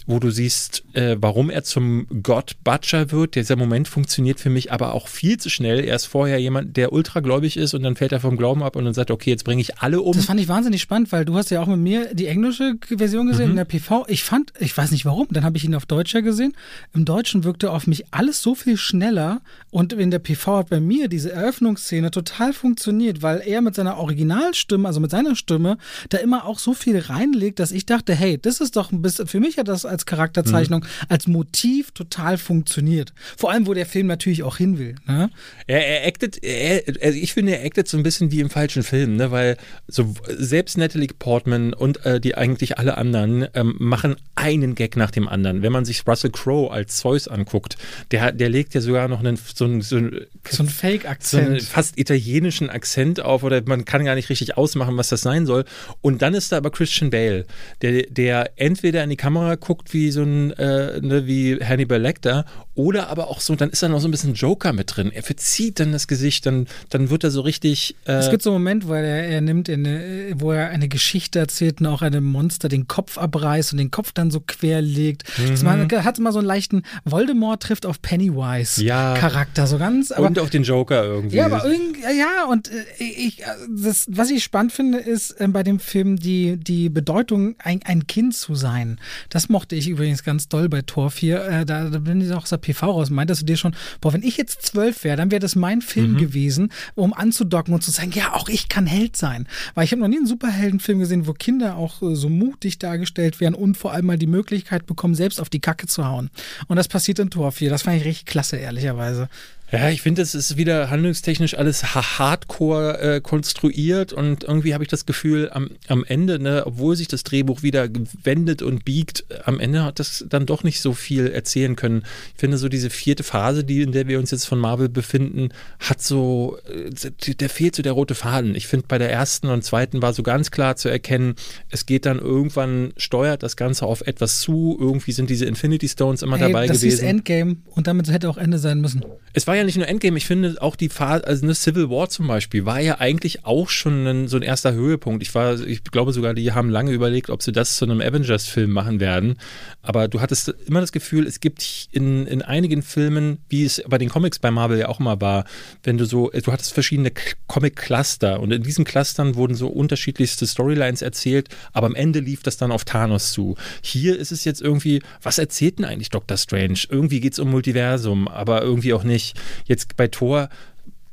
wo du siehst, äh, warum er zum Gott Butcher wird. Dieser Moment funktioniert für mich aber auch viel zu schnell. Er ist vorher jemand, der ultragläubig ist und dann fällt er vom Glauben ab und dann sagt, okay, jetzt bringe ich alle um. Das fand ich wahnsinnig spannend, weil du hast ja auch mit mir die englische Version gesehen Mhm. in der PV. Ich fand, ich weiß nicht warum, dann habe ich ihn auf Deutsch ja gesehen. Im Deutschen wirkte auf mich alles so viel schneller und in der PV hat bei mir diese Eröffnungsszene total funktioniert, weil er mit seiner Originalstimme, also mit seiner Stimme, da immer auch so viel reinlegt, dass ich dachte, hey, das ist doch ein bisschen, für mich hat das als Charakterzeichnung, mhm. als Motiv total funktioniert. Vor allem, wo der Film natürlich auch hin will. Ne? Er, er actet, er, also ich finde, er actet so ein bisschen wie im falschen Film, ne? weil so selbst Natalie Portman und äh, die eigentlich alle anderen ähm, machen einen Gag nach dem anderen. Wenn man sich Russell Crowe als Zeus anguckt, der, der legt ja sogar noch einen, so, einen, so, einen, so einen Fake-Akzent. So einen fast italienischen Akzent auf oder man kann gar nicht richtig ausmachen, was das sein soll. Und dann ist da aber Christian Bale, der, der entweder in die Kamera guckt wie so ein, äh, ne, wie Hannibal Lecter oder aber auch so, dann ist da noch so ein bisschen Joker mit drin. Er verzieht dann das Gesicht, dann, dann wird er so richtig. Äh es gibt so einen Moment, weil er, er nimmt, eine, wo er eine Geschichte erzählt und auch einem Monster den Kopf abreißt und den Kopf dann so quer legt. Mhm. Man hat mal so einen leichten Voldemort trifft auf Pennywise ja. Charakter, so ganz. Aber, und auf den Joker irgendwie. Ja, aber irgendwie, ja, und äh, ich, das, was ich spannend finde, ist äh, bei dem Film die, die Bedeutung, ein, ein Kind zu sein. Das mochte ich übrigens ganz doll bei Tor 4. Äh, da, da bin ich auch aus der PV raus. Meintest du dir schon, boah, wenn ich jetzt zwölf wäre, dann wäre das mein Film mhm. gewesen, um anzudocken und zu sagen, ja, auch ich kann Held sein. Weil ich habe noch nie einen Superheldenfilm gesehen, wo Kinder auch äh, so mutig dargestellt werden und vor allem mal die Möglichkeit bekommen, selbst auf die Kacke zu hauen. Und das passiert in Tor 4. Das fand ich richtig klasse, ehrlicherweise. Ja, ich finde, es ist wieder handlungstechnisch alles hardcore äh, konstruiert und irgendwie habe ich das Gefühl, am, am Ende, ne, obwohl sich das Drehbuch wieder wendet und biegt, am Ende hat das dann doch nicht so viel erzählen können. Ich finde, so diese vierte Phase, die, in der wir uns jetzt von Marvel befinden, hat so, äh, der fehlt so der rote Faden. Ich finde, bei der ersten und zweiten war so ganz klar zu erkennen, es geht dann irgendwann, steuert das Ganze auf etwas zu, irgendwie sind diese Infinity Stones immer hey, dabei das gewesen. Das ist Endgame und damit hätte auch Ende sein müssen. Es war war ja nicht nur Endgame, ich finde auch die Phase, also eine Civil War zum Beispiel, war ja eigentlich auch schon ein, so ein erster Höhepunkt. Ich war, ich glaube sogar, die haben lange überlegt, ob sie das zu einem Avengers-Film machen werden. Aber du hattest immer das Gefühl, es gibt in, in einigen Filmen, wie es bei den Comics bei Marvel ja auch immer war, wenn du so, du hattest verschiedene Comic-Cluster und in diesen Clustern wurden so unterschiedlichste Storylines erzählt, aber am Ende lief das dann auf Thanos zu. Hier ist es jetzt irgendwie, was erzählt denn eigentlich Doctor Strange? Irgendwie geht es um Multiversum, aber irgendwie auch nicht. Jetzt bei Thor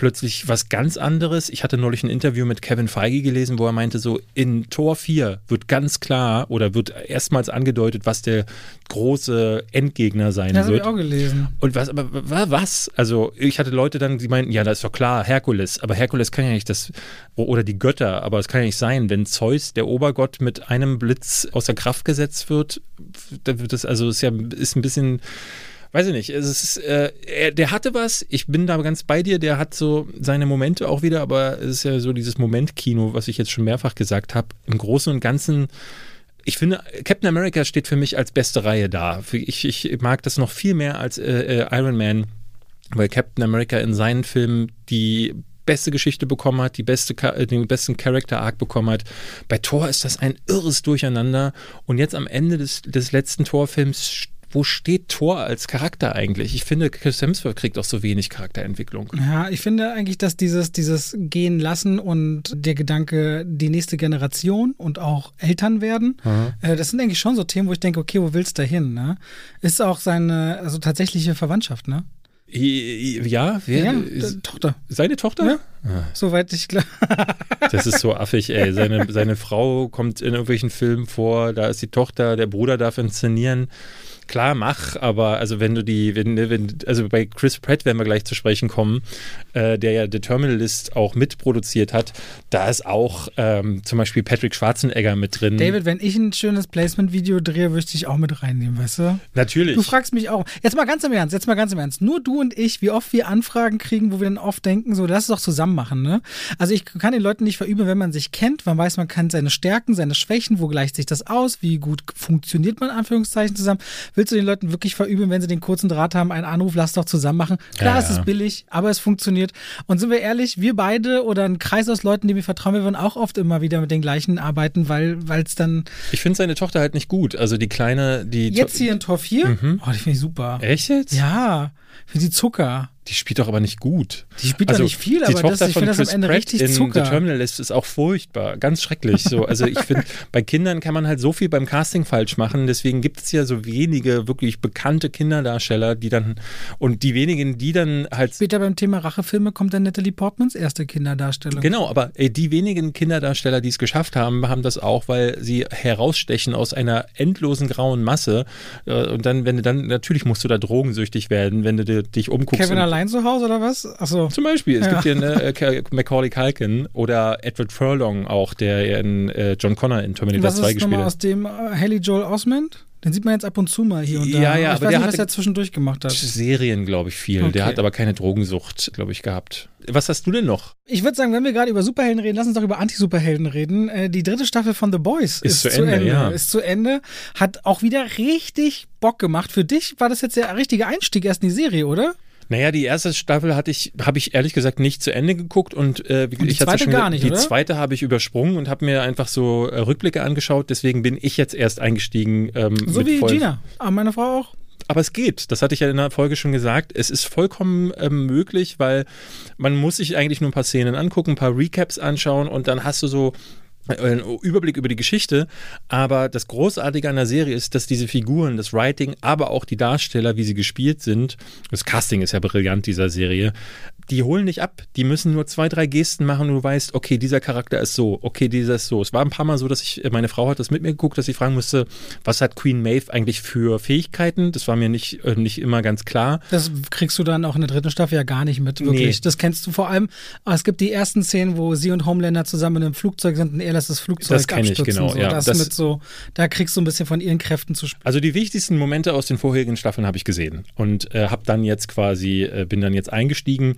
plötzlich was ganz anderes. Ich hatte neulich ein Interview mit Kevin Feige gelesen, wo er meinte, so in Tor 4 wird ganz klar oder wird erstmals angedeutet, was der große Endgegner sein das wird. Das habe ich auch gelesen. Und was, aber was? Also ich hatte Leute dann, die meinten, ja, das ist doch klar, Herkules. Aber Herkules kann ja nicht das, oder die Götter, aber es kann ja nicht sein, wenn Zeus, der Obergott, mit einem Blitz außer Kraft gesetzt wird, dann wird das, also ist ja, ist ein bisschen weiß ich nicht, es ist, äh, er, der hatte was, ich bin da ganz bei dir, der hat so seine Momente auch wieder, aber es ist ja so dieses Momentkino, was ich jetzt schon mehrfach gesagt habe. Im Großen und Ganzen ich finde, Captain America steht für mich als beste Reihe da. Ich, ich mag das noch viel mehr als äh, äh Iron Man, weil Captain America in seinen Filmen die beste Geschichte bekommen hat, die beste, den besten Character Arc bekommen hat. Bei Thor ist das ein irres Durcheinander. Und jetzt am Ende des, des letzten Torfilms wo steht Thor als Charakter eigentlich? Ich finde, Chris Hemsworth kriegt auch so wenig Charakterentwicklung. Ja, ich finde eigentlich, dass dieses, dieses Gehen lassen und der Gedanke, die nächste Generation und auch Eltern werden, äh, das sind eigentlich schon so Themen, wo ich denke, okay, wo willst du hin? Ne? Ist auch seine, also tatsächliche Verwandtschaft, ne? Ja, wer? Ja, Tochter. Seine Tochter? Ja, ah. soweit ich klar. das ist so affig, ey. Seine, seine Frau kommt in irgendwelchen Filmen vor, da ist die Tochter, der Bruder darf inszenieren klar, mach, aber also wenn du die, wenn, wenn, also bei Chris Pratt werden wir gleich zu sprechen kommen, äh, der ja The Terminalist auch mitproduziert hat, da ist auch ähm, zum Beispiel Patrick Schwarzenegger mit drin. David, wenn ich ein schönes Placement-Video drehe, würde ich dich auch mit reinnehmen, weißt du? Natürlich. Du fragst mich auch. Jetzt mal ganz im Ernst, jetzt mal ganz im Ernst. Nur du und ich, wie oft wir Anfragen kriegen, wo wir dann oft denken, so, lass es doch zusammen machen, ne? Also ich kann den Leuten nicht verüben, wenn man sich kennt, man weiß, man kann seine Stärken, seine Schwächen, wo gleicht sich das aus, wie gut funktioniert man, Anführungszeichen, zusammen willst du den Leuten wirklich verübeln, wenn sie den kurzen Draht haben, einen Anruf, lass doch zusammen machen. Klar, ja, es ist billig, aber es funktioniert. Und sind wir ehrlich, wir beide oder ein Kreis aus Leuten, die mir vertrauen, wir würden auch oft immer wieder mit den gleichen arbeiten, weil es dann. Ich finde seine Tochter halt nicht gut. Also die kleine, die. Jetzt hier in Tor 4? Mhm. Oh, die finde ich super. Echt jetzt? Ja. Für die Zucker. Die spielt doch aber nicht gut. Die spielt also, doch nicht viel, aber das, ich finde das am Ende Pratt richtig in Zucker. The Terminalist ist auch furchtbar, ganz schrecklich. So, also ich finde, bei Kindern kann man halt so viel beim Casting falsch machen. Deswegen gibt es ja so wenige wirklich bekannte Kinderdarsteller, die dann und die wenigen, die dann halt. Später beim Thema Rachefilme kommt dann Natalie Portmans erste Kinderdarstellung. Genau, aber ey, die wenigen Kinderdarsteller, die es geschafft haben, haben das auch, weil sie herausstechen aus einer endlosen grauen Masse. Äh, und dann, wenn du dann, natürlich musst du da drogensüchtig werden, wenn du dich umguckst. Kevin allein zu Hause oder was? Achso. Zum Beispiel. Es ja. gibt hier eine, äh, Macaulay Culkin oder Edward Furlong auch, der in äh, John Connor in Terminator was 2 gespielt hat. aus dem äh, Haley Joel Osment? Den sieht man jetzt ab und zu mal hier und da. Ja, ja, ich aber weiß der nicht, hat was er zwischendurch gemacht hat. Serien, glaube ich, viel. Okay. Der hat aber keine Drogensucht, glaube ich, gehabt. Was hast du denn noch? Ich würde sagen, wenn wir gerade über Superhelden reden, lass uns doch über Anti-Superhelden reden. Äh, die dritte Staffel von The Boys ist, ist zu, Ende, Ende. Ja. Ist zu Ende. Hat auch wieder richtig Bock gemacht. Für dich war das jetzt der richtige Einstieg erst in die Serie, oder? Naja, die erste Staffel hatte ich, habe ich ehrlich gesagt nicht zu Ende geguckt und, äh, und die ich zweite schon, gar nicht, Die oder? zweite habe ich übersprungen und habe mir einfach so äh, Rückblicke angeschaut. Deswegen bin ich jetzt erst eingestiegen. Ähm, so wie Gina, aber meine Frau auch. Aber es geht, das hatte ich ja in der Folge schon gesagt. Es ist vollkommen ähm, möglich, weil man muss sich eigentlich nur ein paar Szenen angucken, ein paar Recaps anschauen und dann hast du so Überblick über die Geschichte, aber das Großartige an der Serie ist, dass diese Figuren, das Writing, aber auch die Darsteller, wie sie gespielt sind, das Casting ist ja brillant dieser Serie, die holen nicht ab. Die müssen nur zwei, drei Gesten machen und du weißt, okay, dieser Charakter ist so, okay, dieser ist so. Es war ein paar Mal so, dass ich, meine Frau hat das mit mir geguckt, dass ich fragen musste, was hat Queen Maeve eigentlich für Fähigkeiten? Das war mir nicht, äh, nicht immer ganz klar. Das kriegst du dann auch in der dritten Staffel ja gar nicht mit, wirklich. Nee. Das kennst du vor allem. Es gibt die ersten Szenen, wo sie und Homelander zusammen in einem Flugzeug sind und er lässt das Flugzeug das kenn Ich, genau, so. ja. das, das mit so, da kriegst du ein bisschen von ihren Kräften zu spüren. Also die wichtigsten Momente aus den vorherigen Staffeln habe ich gesehen und äh, habe dann jetzt quasi, äh, bin dann jetzt eingestiegen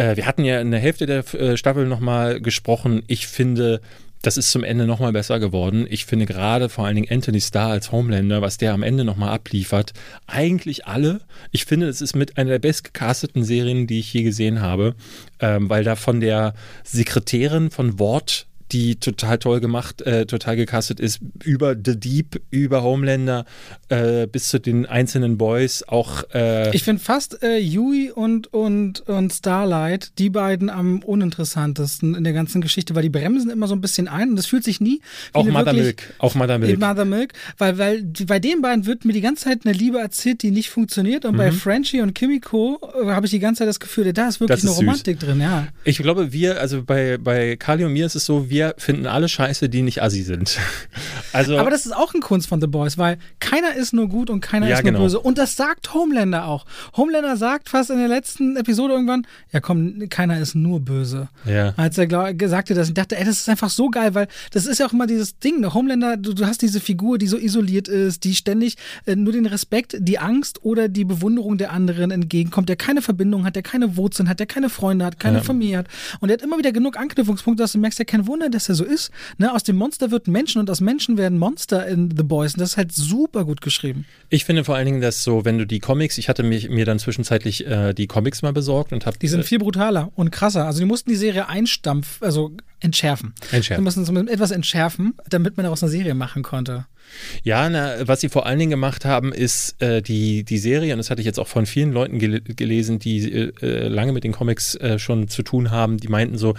äh, wir hatten ja in der Hälfte der äh, Staffel nochmal gesprochen. Ich finde, das ist zum Ende nochmal besser geworden. Ich finde gerade vor allen Dingen Anthony Starr als Homelander, was der am Ende nochmal abliefert, eigentlich alle. Ich finde, es ist mit einer der bestgecasteten Serien, die ich je gesehen habe, ähm, weil da von der Sekretärin von Wort die total toll gemacht, äh, total gecastet ist, über The Deep, über Homelander äh, bis zu den einzelnen Boys auch. Äh ich finde fast äh, Yui und, und, und Starlight, die beiden am uninteressantesten in der ganzen Geschichte, weil die bremsen immer so ein bisschen ein und das fühlt sich nie. Auch Mother Milk. Auch Mother Milk. Mother Milk, weil, weil die, bei den beiden wird mir die ganze Zeit eine Liebe erzählt, die nicht funktioniert und mhm. bei Frenchie und Kimiko äh, habe ich die ganze Zeit das Gefühl, da ist wirklich ist eine Romantik süß. drin, ja. Ich glaube, wir, also bei, bei Kali und mir ist es so, wir wir finden alle scheiße, die nicht assi sind. Also, Aber das ist auch ein Kunst von The Boys, weil keiner ist nur gut und keiner Ja, ist nur genau. böse. Und das sagt Homelander auch. Homelander sagt fast in der letzten Episode irgendwann, ja komm, keiner ist nur böse. ja. Als er glaub, gesagt hat, das, ich dachte, ey, das ist einfach so geil, weil das ist ja auch immer dieses Ding. Ne? Homelander, du, du hast diese Figur, die so isoliert ist, die ständig äh, nur den Respekt, die Angst oder die Bewunderung der anderen entgegenkommt, der keine Verbindung hat, der keine Wurzeln hat, der keine Freunde hat, keine Ja. Familie hat. Und der hat immer wieder genug Anknüpfungspunkte, dass du merkst, ja kein Wunder, dass er so ist. Ne? Aus dem Monster wird Menschen und aus Menschen werden Monster in The Boys. Und das ist halt super gut geschrieben. Ich finde vor allen Dingen, dass so, wenn du die Comics, ich hatte mich, mir dann zwischenzeitlich äh, die Comics mal besorgt und habe Die sind viel brutaler und krasser. Also die mussten die Serie einstampfen, also entschärfen. Entschärfen. Die mussten zumindest etwas entschärfen, damit man daraus eine Serie machen konnte. Ja, na, was sie vor allen Dingen gemacht haben, ist äh, die, die Serie, und das hatte ich jetzt auch von vielen Leuten gel gelesen, die äh, lange mit den Comics äh, schon zu tun haben, die meinten so,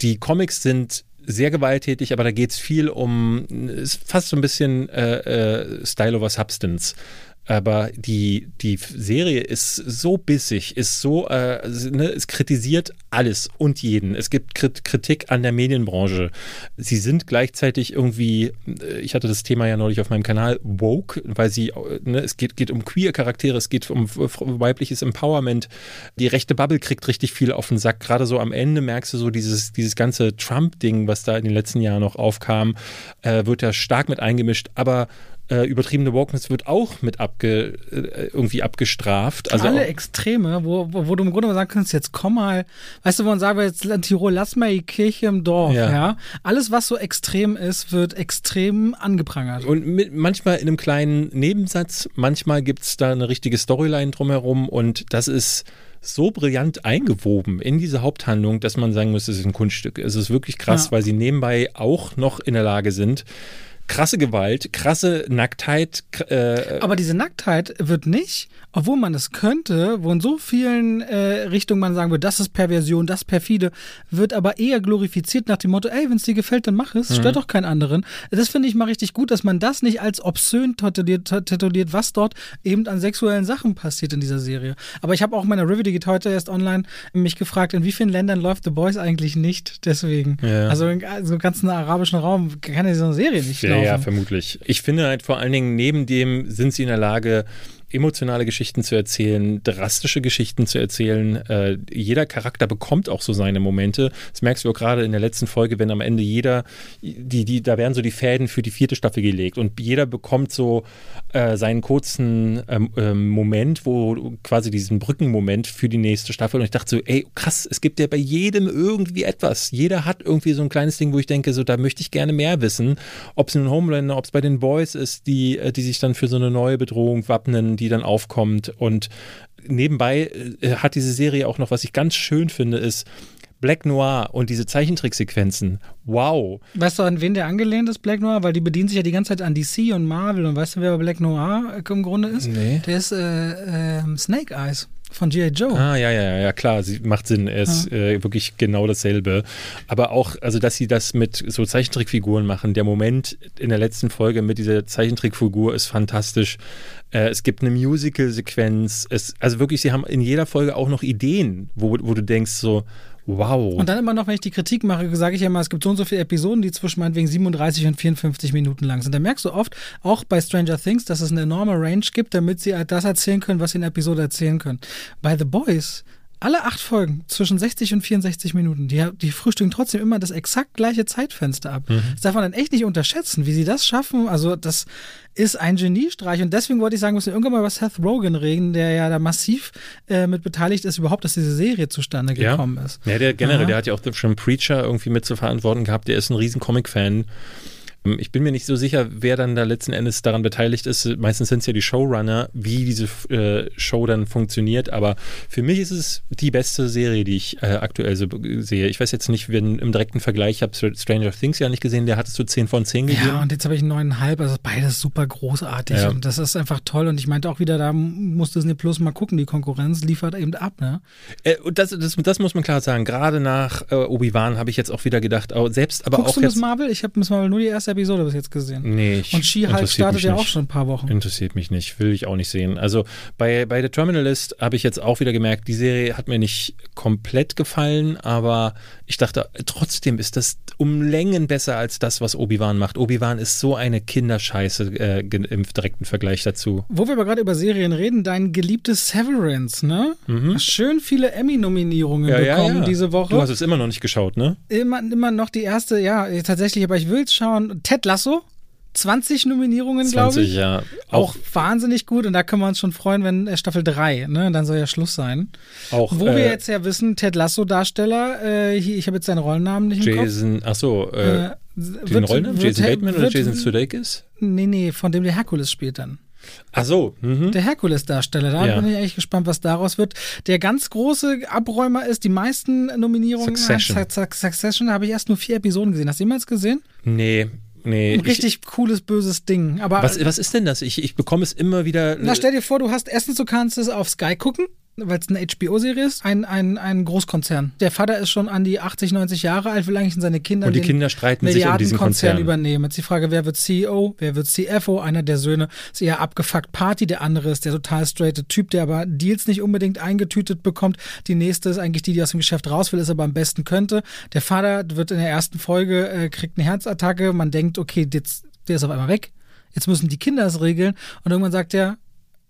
die Comics sind sehr gewalttätig, aber da geht es viel um, ist fast so ein bisschen äh, äh, Style over Substance. Aber die, die Serie ist so bissig, ist so, äh, ne, es kritisiert alles und jeden. Es gibt Krit Kritik an der Medienbranche. Sie sind gleichzeitig irgendwie, äh, ich hatte das Thema ja neulich auf meinem Kanal, woke, weil sie, äh, ne, es geht, geht um Queer-Charaktere, es geht um weibliches Empowerment. Die rechte Bubble kriegt richtig viel auf den Sack. Gerade so am Ende merkst du so dieses, dieses ganze Trump-Ding, was da in den letzten Jahren noch aufkam, äh, wird ja stark mit eingemischt. Aber äh, übertriebene Wokeness wird auch mit abge, äh, irgendwie abgestraft. Also Alle Extreme, wo, wo, wo du im Grunde mal sagen kannst, jetzt komm mal, weißt du, wo man sagen will, jetzt in Tirol, lass mal die Kirche im Dorf, ja. Ja. Alles, was so extrem ist, wird extrem angeprangert. Und mit, manchmal in einem kleinen Nebensatz, manchmal gibt es da eine richtige Storyline drumherum und das ist so brillant eingewoben in diese Haupthandlung, dass man sagen muss, es ist ein Kunststück. Es ist wirklich krass, Ja. weil sie nebenbei auch noch in der Lage sind, krasse Gewalt, krasse Nacktheit. Äh, Aber diese Nacktheit wird nicht, obwohl man es könnte, wo in so vielen äh, Richtungen man sagen würde, das ist Perversion, das ist perfide, wird aber eher glorifiziert nach dem Motto, ey, wenn es dir gefällt, dann mach es, mhm. stört doch keinen anderen. Das finde ich mal richtig gut, dass man das nicht als obszön tituliert, was dort eben an sexuellen Sachen passiert in dieser Serie. Aber ich habe auch meine Review, die geht heute erst online, mich gefragt, in wie vielen Ländern läuft The Boys eigentlich nicht. Deswegen. Ja. Also in so ganzen arabischen Raum kann ja so eine Serie nicht laufen. Ja, vermutlich. Ich finde halt vor allen Dingen, neben dem sind sie in der Lage, emotionale Geschichten zu erzählen, drastische Geschichten zu erzählen. Äh, jeder Charakter bekommt auch so seine Momente. Das merkst du auch gerade in der letzten Folge, wenn am Ende jeder, die, die, da werden so die Fäden für die vierte Staffel gelegt und jeder bekommt so äh, seinen kurzen ähm, ähm, Moment, wo quasi diesen Brückenmoment für die nächste Staffel. Und ich dachte so, ey, krass, es gibt ja bei jedem irgendwie etwas. Jeder hat irgendwie so ein kleines Ding, wo ich denke, so, da möchte ich gerne mehr wissen. Ob es in Homelander, ob es bei den Boys ist, die, äh, die sich dann für so eine neue Bedrohung wappnen, die dann aufkommt. Und nebenbei äh, hat diese Serie auch noch, was ich ganz schön finde, ist, Black Noir und diese Zeichentricksequenzen, wow. Weißt du, an wen der angelehnt ist, Black Noir? Weil die bedienen sich ja die ganze Zeit an DC und Marvel. Und weißt du, wer Black Noir im Grunde ist? Nee. Der ist äh, äh, Snake Eyes. Von G.I. Joe. Ah, ja, ja, ja, klar, sie macht Sinn. Er ist ja. äh, wirklich genau dasselbe. Aber auch, also, dass sie das mit so Zeichentrickfiguren machen, der Moment in der letzten Folge mit dieser Zeichentrickfigur ist fantastisch. Äh, es gibt eine Musical-Sequenz. Also wirklich, sie haben in jeder Folge auch noch Ideen, wo, wo du denkst, so, Wow. Und dann immer noch, wenn ich die Kritik mache, sage ich ja immer, es gibt so und so viele Episoden, die zwischen meinetwegen 37 und 54 Minuten lang sind. Da merkst du oft, auch bei Stranger Things, dass es eine enorme Range gibt, damit sie das erzählen können, was sie in der Episode erzählen können. Bei The Boys alle acht Folgen zwischen 60 und 64 Minuten, die, die frühstücken trotzdem immer das exakt gleiche Zeitfenster ab. Mhm. Das darf man dann echt nicht unterschätzen, wie sie das schaffen. Also, das ist ein Geniestreich. Und deswegen wollte ich sagen, wir müssen irgendwann mal über Seth Rogen reden, der ja da massiv äh, mit beteiligt ist, überhaupt, dass diese Serie zustande gekommen ja. ist. Ja, der generell, Aha. der hat ja auch schon Preacher irgendwie mit zu verantworten gehabt. Der ist ein riesen Comic-Fan. Ich bin mir nicht so sicher, wer dann da letzten Endes daran beteiligt ist. Meistens sind es ja die Showrunner, wie diese äh, Show dann funktioniert. Aber für mich ist es die beste Serie, die ich äh, aktuell so sehe. Ich weiß jetzt nicht, wenn im direkten Vergleich, ich habe Stranger Things ja nicht gesehen, der hat es so 10 von 10 gegeben. Ja, und jetzt habe ich 9,5. Also beides super großartig. Ja. Und das ist einfach toll. Und ich meinte auch wieder, da muss Disney Plus mal gucken. Die Konkurrenz liefert eben ab. Ne? Äh, das, das, das, muss man klar sagen. Gerade nach äh, Obi-Wan habe ich jetzt auch wieder gedacht, selbst aber Guckst auch. du Miss Marvel? Ich habe Miss Marvel nur die erste Episode bis jetzt gesehen. Nee, ich Und She-Hulk startet ja auch schon ein paar Wochen. Interessiert mich nicht, will ich auch nicht sehen. Also bei, bei The Terminalist habe ich jetzt auch wieder gemerkt, die Serie hat mir nicht komplett gefallen, aber ich dachte, trotzdem ist das um Längen besser als das, was Obi-Wan macht. Obi-Wan ist so eine Kinderscheiße äh, im direkten Vergleich dazu. Wo wir aber gerade über Serien reden, dein geliebtes Severance, ne? Mhm. Schön viele Emmy-Nominierungen ja, bekommen ja, ja. diese Woche. Du hast es immer noch nicht geschaut, ne? Immer, immer noch die erste, ja, tatsächlich, aber ich will es schauen. Ted Lasso. 20 Nominierungen, glaube ich. ja. Auch, auch, wahnsinnig gut und da können wir uns schon freuen, wenn äh, Staffel 3, ne, dann soll ja Schluss sein. Auch, Wo äh, wir jetzt ja wissen, Ted Lasso-Darsteller, äh, ich habe jetzt seinen Rollennamen nicht im Jason, ach so, äh, äh, den Rollennamen? Jason Bateman oder Jason Sudeikis? Nee, nee, von dem der Herkules spielt dann. Ach so. Mhm. Der Herkules-Darsteller, da ja. bin ich eigentlich gespannt, was daraus wird. Der ganz große Abräumer ist, die meisten Nominierungen. Succession. Succession habe ich erst nur vier Episoden gesehen. Hast du jemals gesehen? Nee. Nee, ein richtig ich, cooles, böses Ding. Aber was, was ist denn das? Ich, ich bekomme es immer wieder. Na, stell dir vor, du hast erstens, du kannst es auf Sky gucken weil es eine HBO-Serie ist, ein, ein, ein Großkonzern. Der Vater ist schon an die 80, 90 Jahre alt, will eigentlich in seine Kinder Und die Kinder streiten sich um diesen Konzern übernehmen. Jetzt die Frage, wer wird CEO, wer wird CFO? Einer der Söhne ist eher abgefuckt Party, der andere ist der total straighte Typ, der aber Deals nicht unbedingt eingetütet bekommt. Die nächste ist eigentlich die, die aus dem Geschäft raus will, ist aber am besten könnte. Der Vater wird in der ersten Folge, äh, kriegt eine Herzattacke, man denkt, okay, jetzt, der ist auf einmal weg. Jetzt müssen die Kinder es regeln und irgendwann sagt er,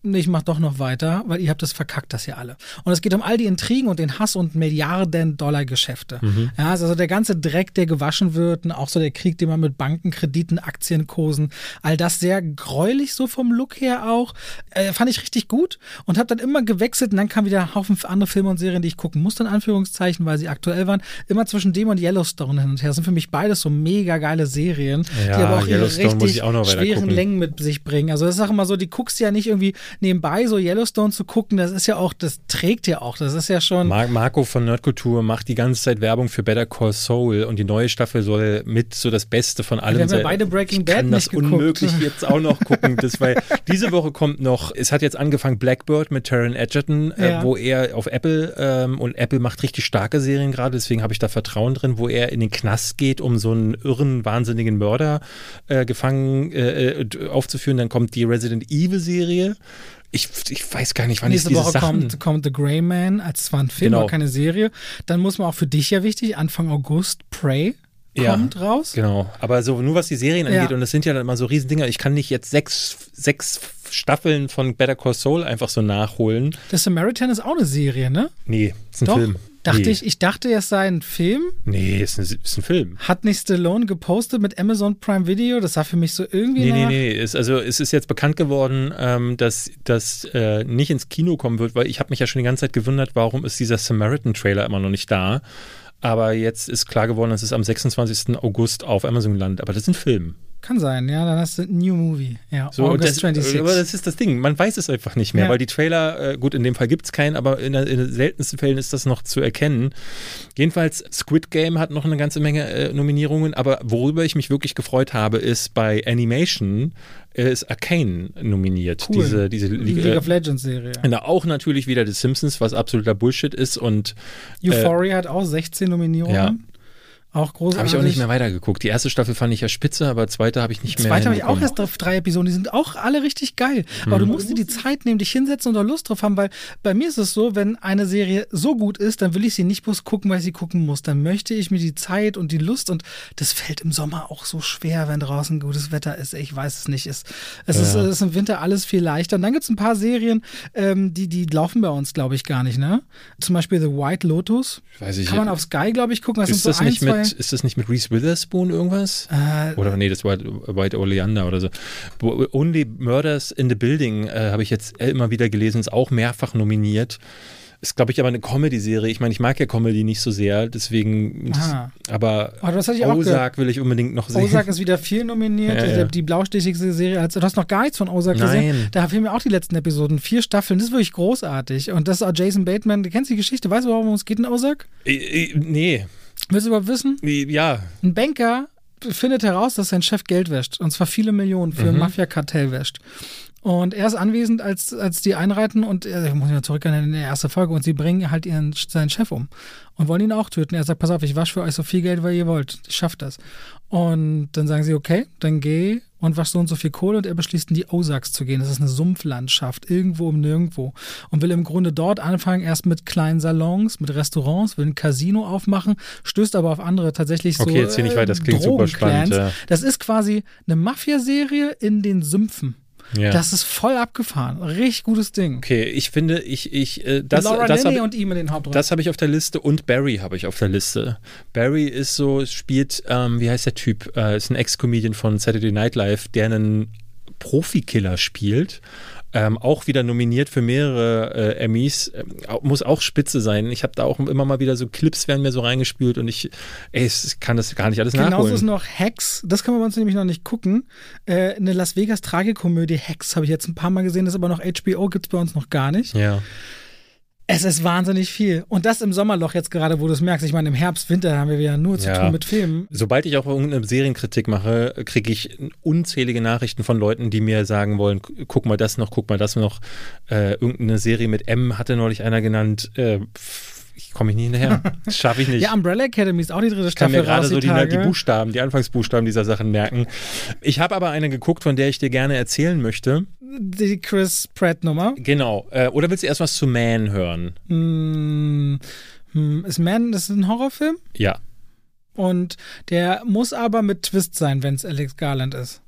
ich mach doch noch weiter, weil ihr habt das verkackt, das ja alle. Und es geht um all die Intrigen und den Hass und Milliarden Dollar Geschäfte. Mhm. Ja, also der ganze Dreck, der gewaschen wird und auch so der Krieg, den man mit Banken, Krediten, Aktienkursen, all das sehr gräulich so vom Look her auch, äh, fand ich richtig gut und habe dann immer gewechselt und dann kam wieder ein Haufen andere Filme und Serien, die ich gucken musste, in Anführungszeichen, weil sie aktuell waren, immer zwischen dem und Yellowstone hin und her. Das sind für mich beides so mega geile Serien, ja, die aber auch ihre richtig auch schweren Längen mit sich bringen. Also das ist auch immer so, die guckst ja nicht irgendwie nebenbei so Yellowstone zu gucken, das ist ja auch, das trägt ja auch. Das ist ja schon. Mar Marco von Nerdkultur macht die ganze Zeit Werbung für Better Call Saul und die neue Staffel soll mit so das Beste von allem Wir sein. beide Breaking ich Bad kann das geguckt. unmöglich jetzt auch noch gucken. Das, weil diese Woche kommt noch, es hat jetzt angefangen Blackbird mit Taron Egerton, äh, Ja. wo er auf Apple ähm, und Apple macht richtig starke Serien gerade, deswegen habe ich da Vertrauen drin, wo er in den Knast geht, um so einen irren, wahnsinnigen Mörder äh, gefangen äh, äh, aufzuführen. Dann kommt die Resident Evil Serie. Ich, ich weiß gar nicht, wann Nächste ich diese Woche Sachen... kommt, kommt The Grey Man als zwar ein Film, Genau. aber keine Serie. Dann muss man auch für dich ja wichtig, Anfang August Prey Ja. kommt raus. Genau, aber so nur was die Serien Ja. angeht, und das sind ja dann immer so Riesendinger, ich kann nicht jetzt sechs, sechs Staffeln von Better Call Saul einfach so nachholen. The Samaritan ist auch eine Serie, ne? Nee, ist ein Doch. Film. Dachte nee. ich, ich dachte, es sei ein Film. Nee, ist ein, ist ein Film. Hat nicht Stallone gepostet mit Amazon Prime Video? Das sah für mich so irgendwie Nee, nee, nach. nee. Ist, also es ist jetzt bekannt geworden, ähm, dass das äh, nicht ins Kino kommen wird, weil ich habe mich ja schon die ganze Zeit gewundert, warum ist dieser Samaritan-Trailer immer noch nicht da. Aber jetzt ist klar geworden, dass es am 26. August auf Amazon landet. Aber das ist ein Film. Kann sein, ja. Dann hast du New Movie. Ja, So, August das, 26. aber das ist das Ding. Man weiß es einfach nicht mehr, Ja. weil die Trailer, äh, gut, in dem Fall gibt es keinen, aber in, der- in den seltensten Fällen ist das noch zu erkennen. Jedenfalls, Squid Game hat noch eine ganze Menge äh, Nominierungen, aber worüber ich mich wirklich gefreut habe, ist bei Animation äh, ist Arcane nominiert. Cool. Diese, diese League äh, of Legends Serie. na, auch natürlich wieder The Simpsons, was absoluter Bullshit ist und Euphoria hat auch 16 Nominierungen. ja. Auch großartig. habe ich auch nicht mehr weitergeguckt. Die erste Staffel fand ich ja spitze, aber zweite habe ich nicht Die mehr zweite habe ich auch erst drauf, drei Episoden, die sind auch alle richtig geil. Aber Mhm. du musst dir die Zeit nehmen, dich hinsetzen und da Lust drauf haben, weil bei mir ist es so, wenn eine Serie so gut ist, dann will ich sie nicht bloß gucken, weil ich sie gucken muss. Dann möchte ich mir die Zeit und die Lust und das fällt im Sommer auch so schwer, wenn draußen gutes Wetter ist. Ich weiß es nicht. Es, es, ist, Ja. es ist im Winter alles viel leichter. Und dann gibt es ein paar Serien, ähm, die, die laufen bei uns, glaube ich, gar nicht, ne? Zum Beispiel The White Lotus. Weiß ich Kann man auf Sky, glaube ich, gucken. Das ist sind das, so ein, nicht zwei. Mit, ist das nicht mit Reese Witherspoon irgendwas? Äh, Oder nee, das war White Oleander oder so. Only Murders in the Building äh, habe ich jetzt immer wieder gelesen, ist auch mehrfach nominiert. Ist, glaube ich, aber eine Comedy-Serie. Ich meine, ich mag ja Comedy nicht so sehr, deswegen. Aha. aber Oh, das Ozark will ich unbedingt noch sehen. Ozark ist wieder viel nominiert. Ja, Die- ja. Die blaustichigste Serie. Du hast noch gar nichts von Ozark gesehen. Nein. Da fehlen mir auch die letzten Episoden. Vier Staffeln. Das ist wirklich großartig. Und das ist auch Jason Bateman. Du kennst die Geschichte. Weißt du, worum es geht in Ozark? Äh, äh, nee, Willst du überhaupt wissen? ja. Ein Banker findet heraus, dass sein Chef Geld wäscht. Und zwar viele Millionen für ein Mhm. Mafia-Kartell wäscht. Und er ist anwesend, als, als die einreiten und äh, ich muss mich mal zurück in die erste Folge und sie bringen halt ihren, seinen Chef um und wollen ihn auch töten. Er sagt, pass auf, ich wasche für euch so viel Geld, weil ihr wollt. Ich schaff das. Und dann sagen sie, okay, dann geh und wasch so und so viel Kohle und er beschließt in die Ozarks zu gehen. Das ist eine Sumpflandschaft, irgendwo um nirgendwo. Und will im Grunde dort anfangen, erst mit kleinen Salons, mit Restaurants, will ein Casino aufmachen, stößt aber auf andere tatsächlich so Okay, erzähl nicht weiter, das klingt super spannend, ja. Das ist quasi eine Mafia-Serie in den Sümpfen. Ja. Das ist voll abgefahren. Richtig gutes Ding. okay, ich finde, ich, ich, äh, das, Laura das Linney hab- und ihm in den Hauptrollen. Das habe ich auf der Liste und Barry habe ich auf der Liste. Barry ist so, spielt, ähm, wie heißt der Typ? Äh, ist ein Ex-Comedian von Saturday Night Live, der einen Profikiller spielt. Ähm, auch wieder nominiert für mehrere äh, Emmys. Au- muss auch spitze sein. Ich habe da auch immer mal wieder so Clips werden mir so reingespült und ich, ey, ich kann das gar nicht alles Genauso nachholen. ist noch Hex, das können wir uns nämlich noch nicht gucken. Äh, eine Las Vegas Tragikomödie Hex habe ich jetzt ein paar Mal gesehen, das ist aber noch HBO, gibt es bei uns noch gar nicht. ja. Es ist wahnsinnig viel. Und das im Sommerloch jetzt gerade, wo du es merkst. Ich meine, im Herbst, Winter haben wir wieder nur zu Ja. tun mit Filmen. Sobald ich auch irgendeine Serienkritik mache, kriege ich unzählige Nachrichten von Leuten, die mir sagen wollen, guck mal das noch, guck mal das noch. Äh, irgendeine Serie mit M hatte neulich einer genannt. Äh, ich komme nicht hinterher. Das schaffe ich nicht. Ja, Umbrella Academy ist auch die dritte ich kann Staffel mir gerade so die, die Buchstaben, die Anfangsbuchstaben dieser Sachen merken. Ich habe aber eine geguckt, von der ich dir gerne erzählen möchte. Die Chris Pratt Nummer. Genau. Äh, oder willst du erst was zu Man hören? Hm, hm, ist Man, das ist ein Horrorfilm? Ja. Und der muss aber mit Twist sein, wenn es Alex Garland ist.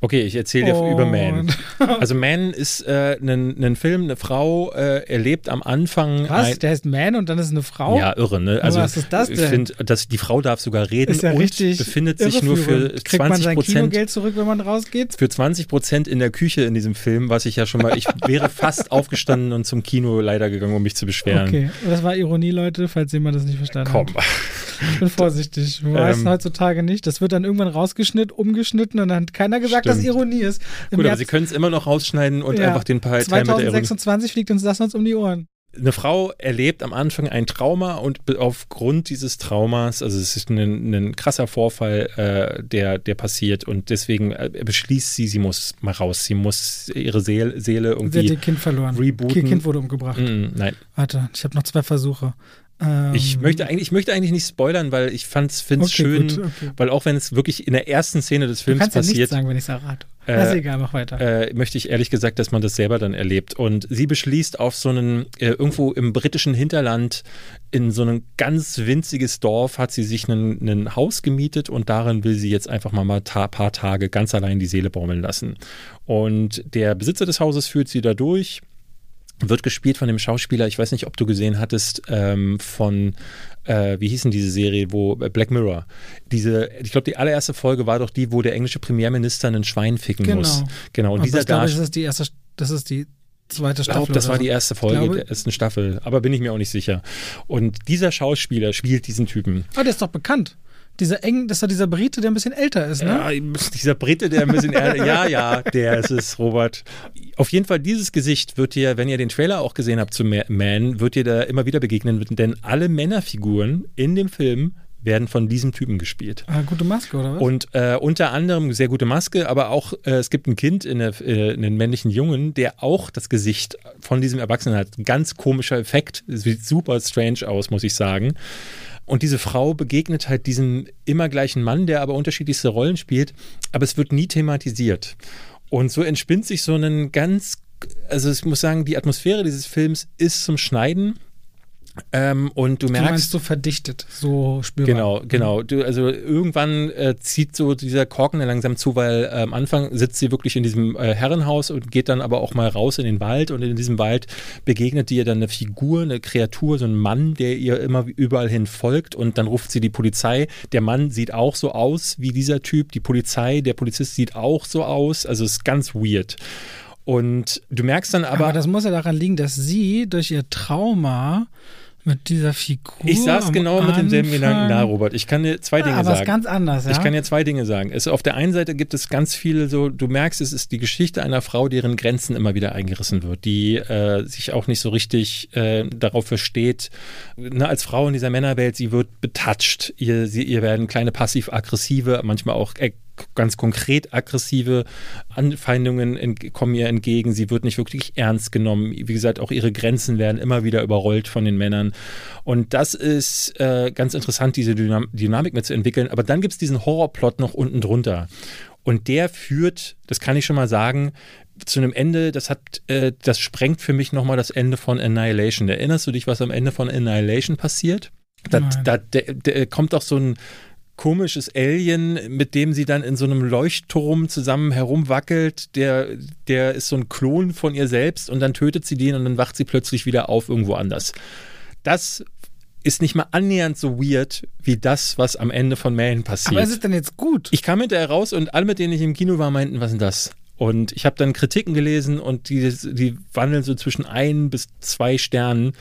Okay, ich erzähle dir über Man. Also Man ist äh, ein ein Film, eine Frau äh, erlebt am Anfang Was? ein, Der heißt Man und dann ist eine Frau? Ja, irre, ne? Also was ist das ich denn? finde, dass die Frau darf sogar reden ist ja und richtig. befindet sich nur für irreführend. Kriegt man 20 sein Prozent Kinogeld zurück, wenn man rausgeht? für 20 Prozent in der Küche in diesem Film, was ich ja schon mal, ich wäre fast aufgestanden und zum Kino leider gegangen, um mich zu beschweren. Okay, das war Ironie, Leute, falls jemand das nicht verstanden Komm. hat. Ich bin vorsichtig. Weißt ähm, heutzutage nicht. Das wird dann irgendwann rausgeschnitten, umgeschnitten und dann hat keiner gesagt, stimmt. dass Ironie ist. Im Gut, März, aber sie können es immer noch rausschneiden und ja, einfach den Teil 2026 fliegt uns das uns um die Ohren eine Frau erlebt am Anfang ein Trauma und aufgrund dieses Traumas, also es ist ein, ein krasser Vorfall, äh, der, der passiert und deswegen äh, beschließt sie, sie muss mal raus, sie muss ihre Seele, Seele irgendwie. Sie hat ihr Kind verloren. Rebooten. Ihr Kind wurde umgebracht. Mm, nein. Warte, ich habe noch zwei Versuche. Ähm, ich, möchte eigentlich, ich möchte eigentlich nicht spoilern, weil ich finde es okay, schön, okay. weil auch wenn es wirklich in der ersten Szene des Films passiert. Du kannst ja nichts sagen, wenn ich es errate. Äh, ist egal, mach weiter. Äh, möchte ich ehrlich gesagt, dass man das selber dann erlebt. Und sie beschließt auf so einen, äh, irgendwo im britischen Hinterland, in so ein ganz winziges Dorf, hat sie sich ein Haus gemietet und darin will sie jetzt einfach mal ein ta paar Tage ganz allein die Seele baumeln lassen. Und der Besitzer des Hauses führt sie da durch wird gespielt von dem Schauspieler, ich weiß nicht, ob du gesehen hattest, ähm, von, äh, wie hieß denn diese Serie, wo äh, Black Mirror. Diese, ich glaube, die allererste Folge war doch die, wo der englische Premierminister einen Schwein ficken genau. muss. Genau. Und, und dieser glaube, das ist die erste, das ist die zweite Staffel. Ich glaube, das war die erste Folge der ersten Staffel, aber bin ich mir auch nicht sicher. Und dieser Schauspieler spielt diesen Typen. Oh, der ist doch bekannt. Dieser eng, das war dieser Brite, der ein bisschen älter ist, ne? Ja, dieser Brite, der ein bisschen älter Ja, ja, der ist es, Robert. Auf jeden Fall, dieses Gesicht wird dir, wenn ihr den Trailer auch gesehen habt zu Man, wird dir da immer wieder begegnen, denn alle Männerfiguren in dem Film werden von diesem Typen gespielt. Ah, gute Maske, oder was? Und äh, unter anderem sehr gute Maske, aber auch äh, es gibt ein Kind in, der, äh, in, den männlichen Jungen, der auch das Gesicht von diesem Erwachsenen hat. Ein ganz komischer Effekt. Sieht super strange aus, muss ich sagen. Und diese Frau begegnet halt diesem immer gleichen Mann, der aber unterschiedlichste Rollen spielt, aber es wird nie thematisiert. Und so entspinnt sich so ein ganz, also ich muss sagen, die Atmosphäre dieses Films ist zum Schneiden. Ähm, und du merkst. Du meinst so verdichtet, so spürbar. Genau, genau. Du, also irgendwann äh, zieht so dieser Korken langsam zu, weil äh, am Anfang sitzt sie wirklich in diesem äh, Herrenhaus und geht dann aber auch mal raus in den Wald und in diesem Wald begegnet ihr dann eine Figur, eine Kreatur, so ein Mann, der ihr immer überall hin folgt und dann ruft sie die Polizei. Der Mann sieht auch so aus wie dieser Typ, die Polizei, der Polizist sieht auch so aus, also es ist ganz weird. Und du merkst dann aber. Aber das muss ja daran liegen, dass sie durch ihr Trauma mit dieser Figur. Ich saß genau mit demselben Gedanken da, Robert. Ich kann dir zwei ja, Dinge aber sagen. Aber ganz anders, ja. Ich kann dir zwei Dinge sagen. Es, auf der einen Seite gibt es ganz viele so, du merkst, es ist die Geschichte einer Frau, deren Grenzen immer wieder eingerissen wird, die äh, sich auch nicht so richtig äh, darauf versteht. Ne, als Frau in dieser Männerwelt, sie wird betatscht. Ihr, sie, ihr werden kleine passiv-aggressive, manchmal auch äh, ganz konkret aggressive Anfeindungen kommen ihr entgegen. Sie wird nicht wirklich ernst genommen. Wie gesagt, auch ihre Grenzen werden immer wieder überrollt von den Männern. Und das ist äh, ganz interessant, diese Dynam Dynamik mitzuentwickeln. Aber dann gibt es diesen Horrorplot noch unten drunter. Und der führt, das kann ich schon mal sagen, zu einem Ende, das hat, äh, das sprengt für mich nochmal das Ende von Annihilation. Erinnerst du dich, was am Ende von Annihilation passiert? Da, da, da, da, kommt doch so ein, komisches Alien, mit dem sie dann in so einem Leuchtturm zusammen herumwackelt. Der, der ist so ein Klon von ihr selbst und dann tötet sie den und dann wacht sie plötzlich wieder auf irgendwo anders. Das ist nicht mal annähernd so weird wie das, was am Ende von Man passiert. Aber ist es denn jetzt gut? Ich kam hinterher raus und alle, mit denen ich im Kino war, meinten, was ist das? Und ich habe dann Kritiken gelesen und die, die wandeln so zwischen ein bis zwei Sternen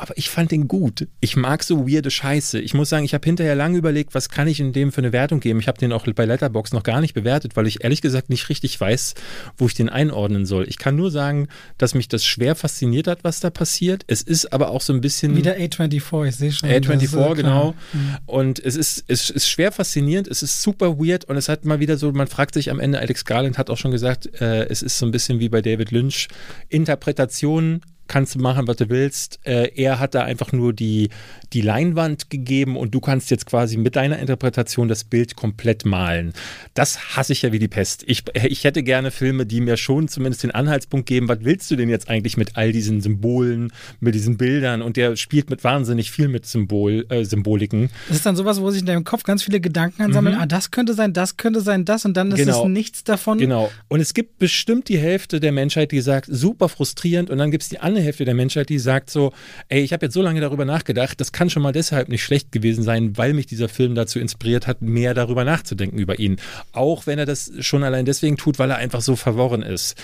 aber ich fand den gut. Ich mag so weirde Scheiße. Ich muss sagen, ich habe hinterher lange überlegt, was kann ich in dem für eine Wertung geben. Ich habe den auch bei Letterbox noch gar nicht bewertet, weil ich ehrlich gesagt nicht richtig weiß, wo ich den einordnen soll. Ich kann nur sagen, dass mich das schwer fasziniert hat, was da passiert. Es ist aber auch so ein bisschen. Wieder A24, ich sehe schon. A24, genau. Mhm. Und es ist, es ist schwer faszinierend, es ist super weird und es hat mal wieder so, man fragt sich am Ende, Alex Garland hat auch schon gesagt, äh, es ist so ein bisschen wie bei David Lynch, Interpretationen kannst du machen, was du willst. Äh, er hat da einfach nur die, die Leinwand gegeben und du kannst jetzt quasi mit deiner Interpretation das Bild komplett malen. Das hasse ich ja wie die Pest. Ich, ich hätte gerne Filme, die mir schon zumindest den Anhaltspunkt geben, was willst du denn jetzt eigentlich mit all diesen Symbolen, mit diesen Bildern und der spielt mit wahnsinnig viel mit Symbol, äh, Symboliken. Das ist dann sowas, wo sich in deinem Kopf ganz viele Gedanken ansammeln, mhm. ah, das könnte sein, das könnte sein, das und dann ist genau. es nichts davon. Genau. Und es gibt bestimmt die Hälfte der Menschheit, die sagt, super frustrierend und dann gibt es die andere eine Hälfte der Menschheit, die sagt so, ey, ich habe jetzt so lange darüber nachgedacht, das kann schon mal deshalb nicht schlecht gewesen sein, weil mich dieser Film dazu inspiriert hat, mehr darüber nachzudenken über ihn. Auch wenn er das schon allein deswegen tut, weil er einfach so verworren ist.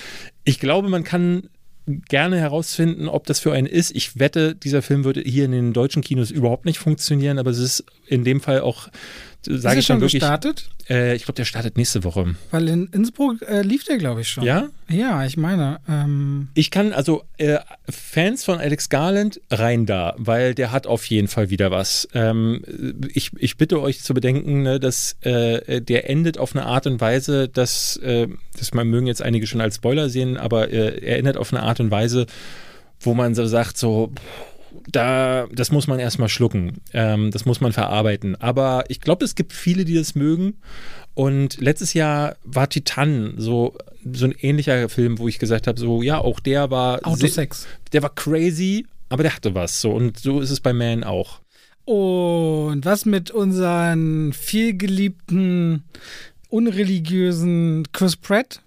Ich glaube, man kann gerne herausfinden, ob das für einen ist. Ich wette, dieser Film würde hier in den deutschen Kinos überhaupt nicht funktionieren, aber es ist in dem Fall auch sage ich schon wirklich. gestartet? Äh, ich glaube, der startet nächste Woche. Weil in Innsbruck äh, lief der, glaube ich, schon. Ja? Ja, ich meine. Ähm ich kann also äh, Fans von Alex Garland rein da, weil der hat auf jeden Fall wieder was. Ähm, ich, ich bitte euch zu bedenken, ne, dass äh, der endet auf eine Art und Weise, dass, äh, das mögen jetzt einige schon als Spoiler sehen, aber äh, er endet auf eine Art und Weise, wo man so sagt, so. Pff, da, das muss man erstmal schlucken. Ähm, das muss man verarbeiten. Aber ich glaube, es gibt viele, die das mögen. Und letztes Jahr war Titan so, so ein ähnlicher Film, wo ich gesagt habe: so, ja, auch der war. Autosex. Der war crazy, aber der hatte was. So. Und so ist es bei Man auch. Und was mit unseren vielgeliebten, unreligiösen Chris Pratt?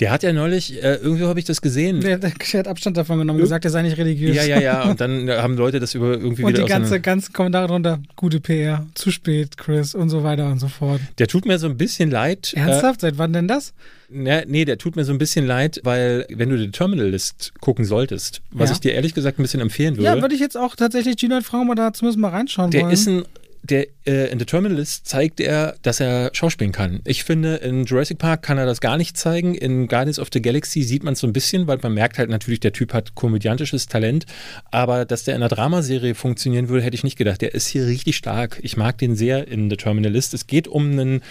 Der hat ja neulich, äh, irgendwie habe ich das gesehen. Der, der, hat Abstand davon genommen, gesagt, er sei nicht religiös. Ja, ja, ja. Und dann haben Leute das über irgendwie und wieder. Und die ganze, ganzen Kommentare drunter, gute PR, zu spät, Chris und so weiter und so fort. Der tut mir so ein bisschen leid. Ernsthaft? Äh, Seit wann denn das? Ja, nee, der tut mir so ein bisschen leid, weil wenn du die Terminal List gucken solltest, was ja. ich dir ehrlich gesagt ein bisschen empfehlen würde. Ja, würde ich jetzt auch tatsächlich Gino mal da zumindest mal reinschauen der wollen. Der ist ein der äh, in The Terminalist zeigt er, dass er schauspielen kann. Ich finde, in Jurassic Park kann er das gar nicht zeigen. In Guardians of the Galaxy sieht man es so ein bisschen, weil man merkt halt natürlich, der Typ hat komödiantisches Talent. Aber dass der in einer Dramaserie funktionieren würde, hätte ich nicht gedacht. Der ist hier richtig stark. Ich mag den sehr in The Terminalist. Es geht um einen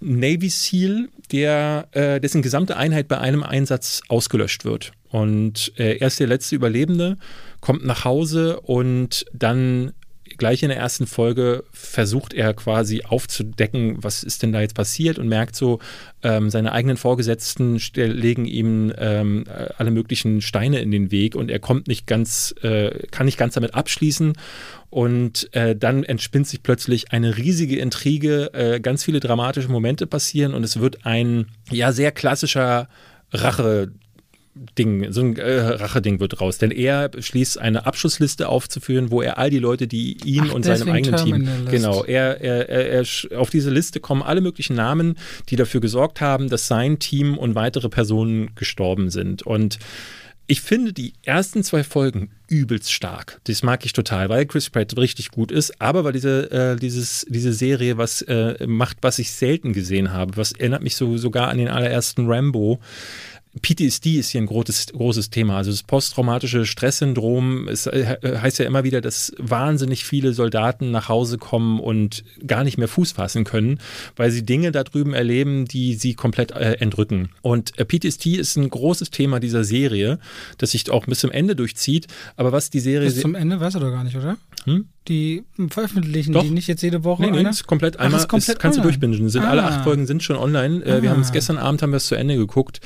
Navy SEAL, der, äh, dessen gesamte Einheit bei einem Einsatz ausgelöscht wird. Und äh, er ist der letzte Überlebende, kommt nach Hause und dann gleich in der ersten Folge versucht er quasi aufzudecken, was ist denn da jetzt passiert und merkt so, ähm, seine eigenen Vorgesetzten legen ihm ähm, alle möglichen Steine in den Weg und er kommt nicht ganz, äh, kann nicht ganz damit abschließen. Und äh, dann entspinnt sich plötzlich eine riesige Intrige, äh, ganz viele dramatische Momente passieren und es wird ein ja sehr klassischer Rache Ding, so ein äh, Racheding wird raus. Denn er beschließt, eine Abschussliste aufzuführen, wo er all die Leute, die ihn Ach, und seinem eigenen Team, genau, er, er, er, er, auf diese Liste kommen alle möglichen Namen, die dafür gesorgt haben, dass sein Team und weitere Personen gestorben sind. Und ich finde die ersten zwei Folgen übelst stark. Das mag ich total, weil Chris Pratt richtig gut ist, aber weil diese, äh, dieses, diese Serie was äh, macht, was ich selten gesehen habe. Was erinnert mich so sogar an den allerersten Rambo PTSD ist hier ein großes, großes Thema. Also das posttraumatische Stresssyndrom es äh, heißt ja immer wieder, dass wahnsinnig viele Soldaten nach Hause kommen und gar nicht mehr Fuß fassen können, weil sie Dinge da drüben erleben, die sie komplett äh, entrücken. Und äh, PTSD ist ein großes Thema dieser Serie, das sich auch bis zum Ende durchzieht. Aber was die Serie. Bis zum Ende weißt du doch gar nicht, oder? Hm? Die veröffentlichen Doch. die nicht jetzt jede Woche? Nee, nee, ist komplett einmal, Ach, ist komplett ist, kannst online. du durchbingen. Sind, ah. Alle acht Folgen sind schon online. Ah. Wir haben es ah. gestern Abend haben wir es zu Ende geguckt.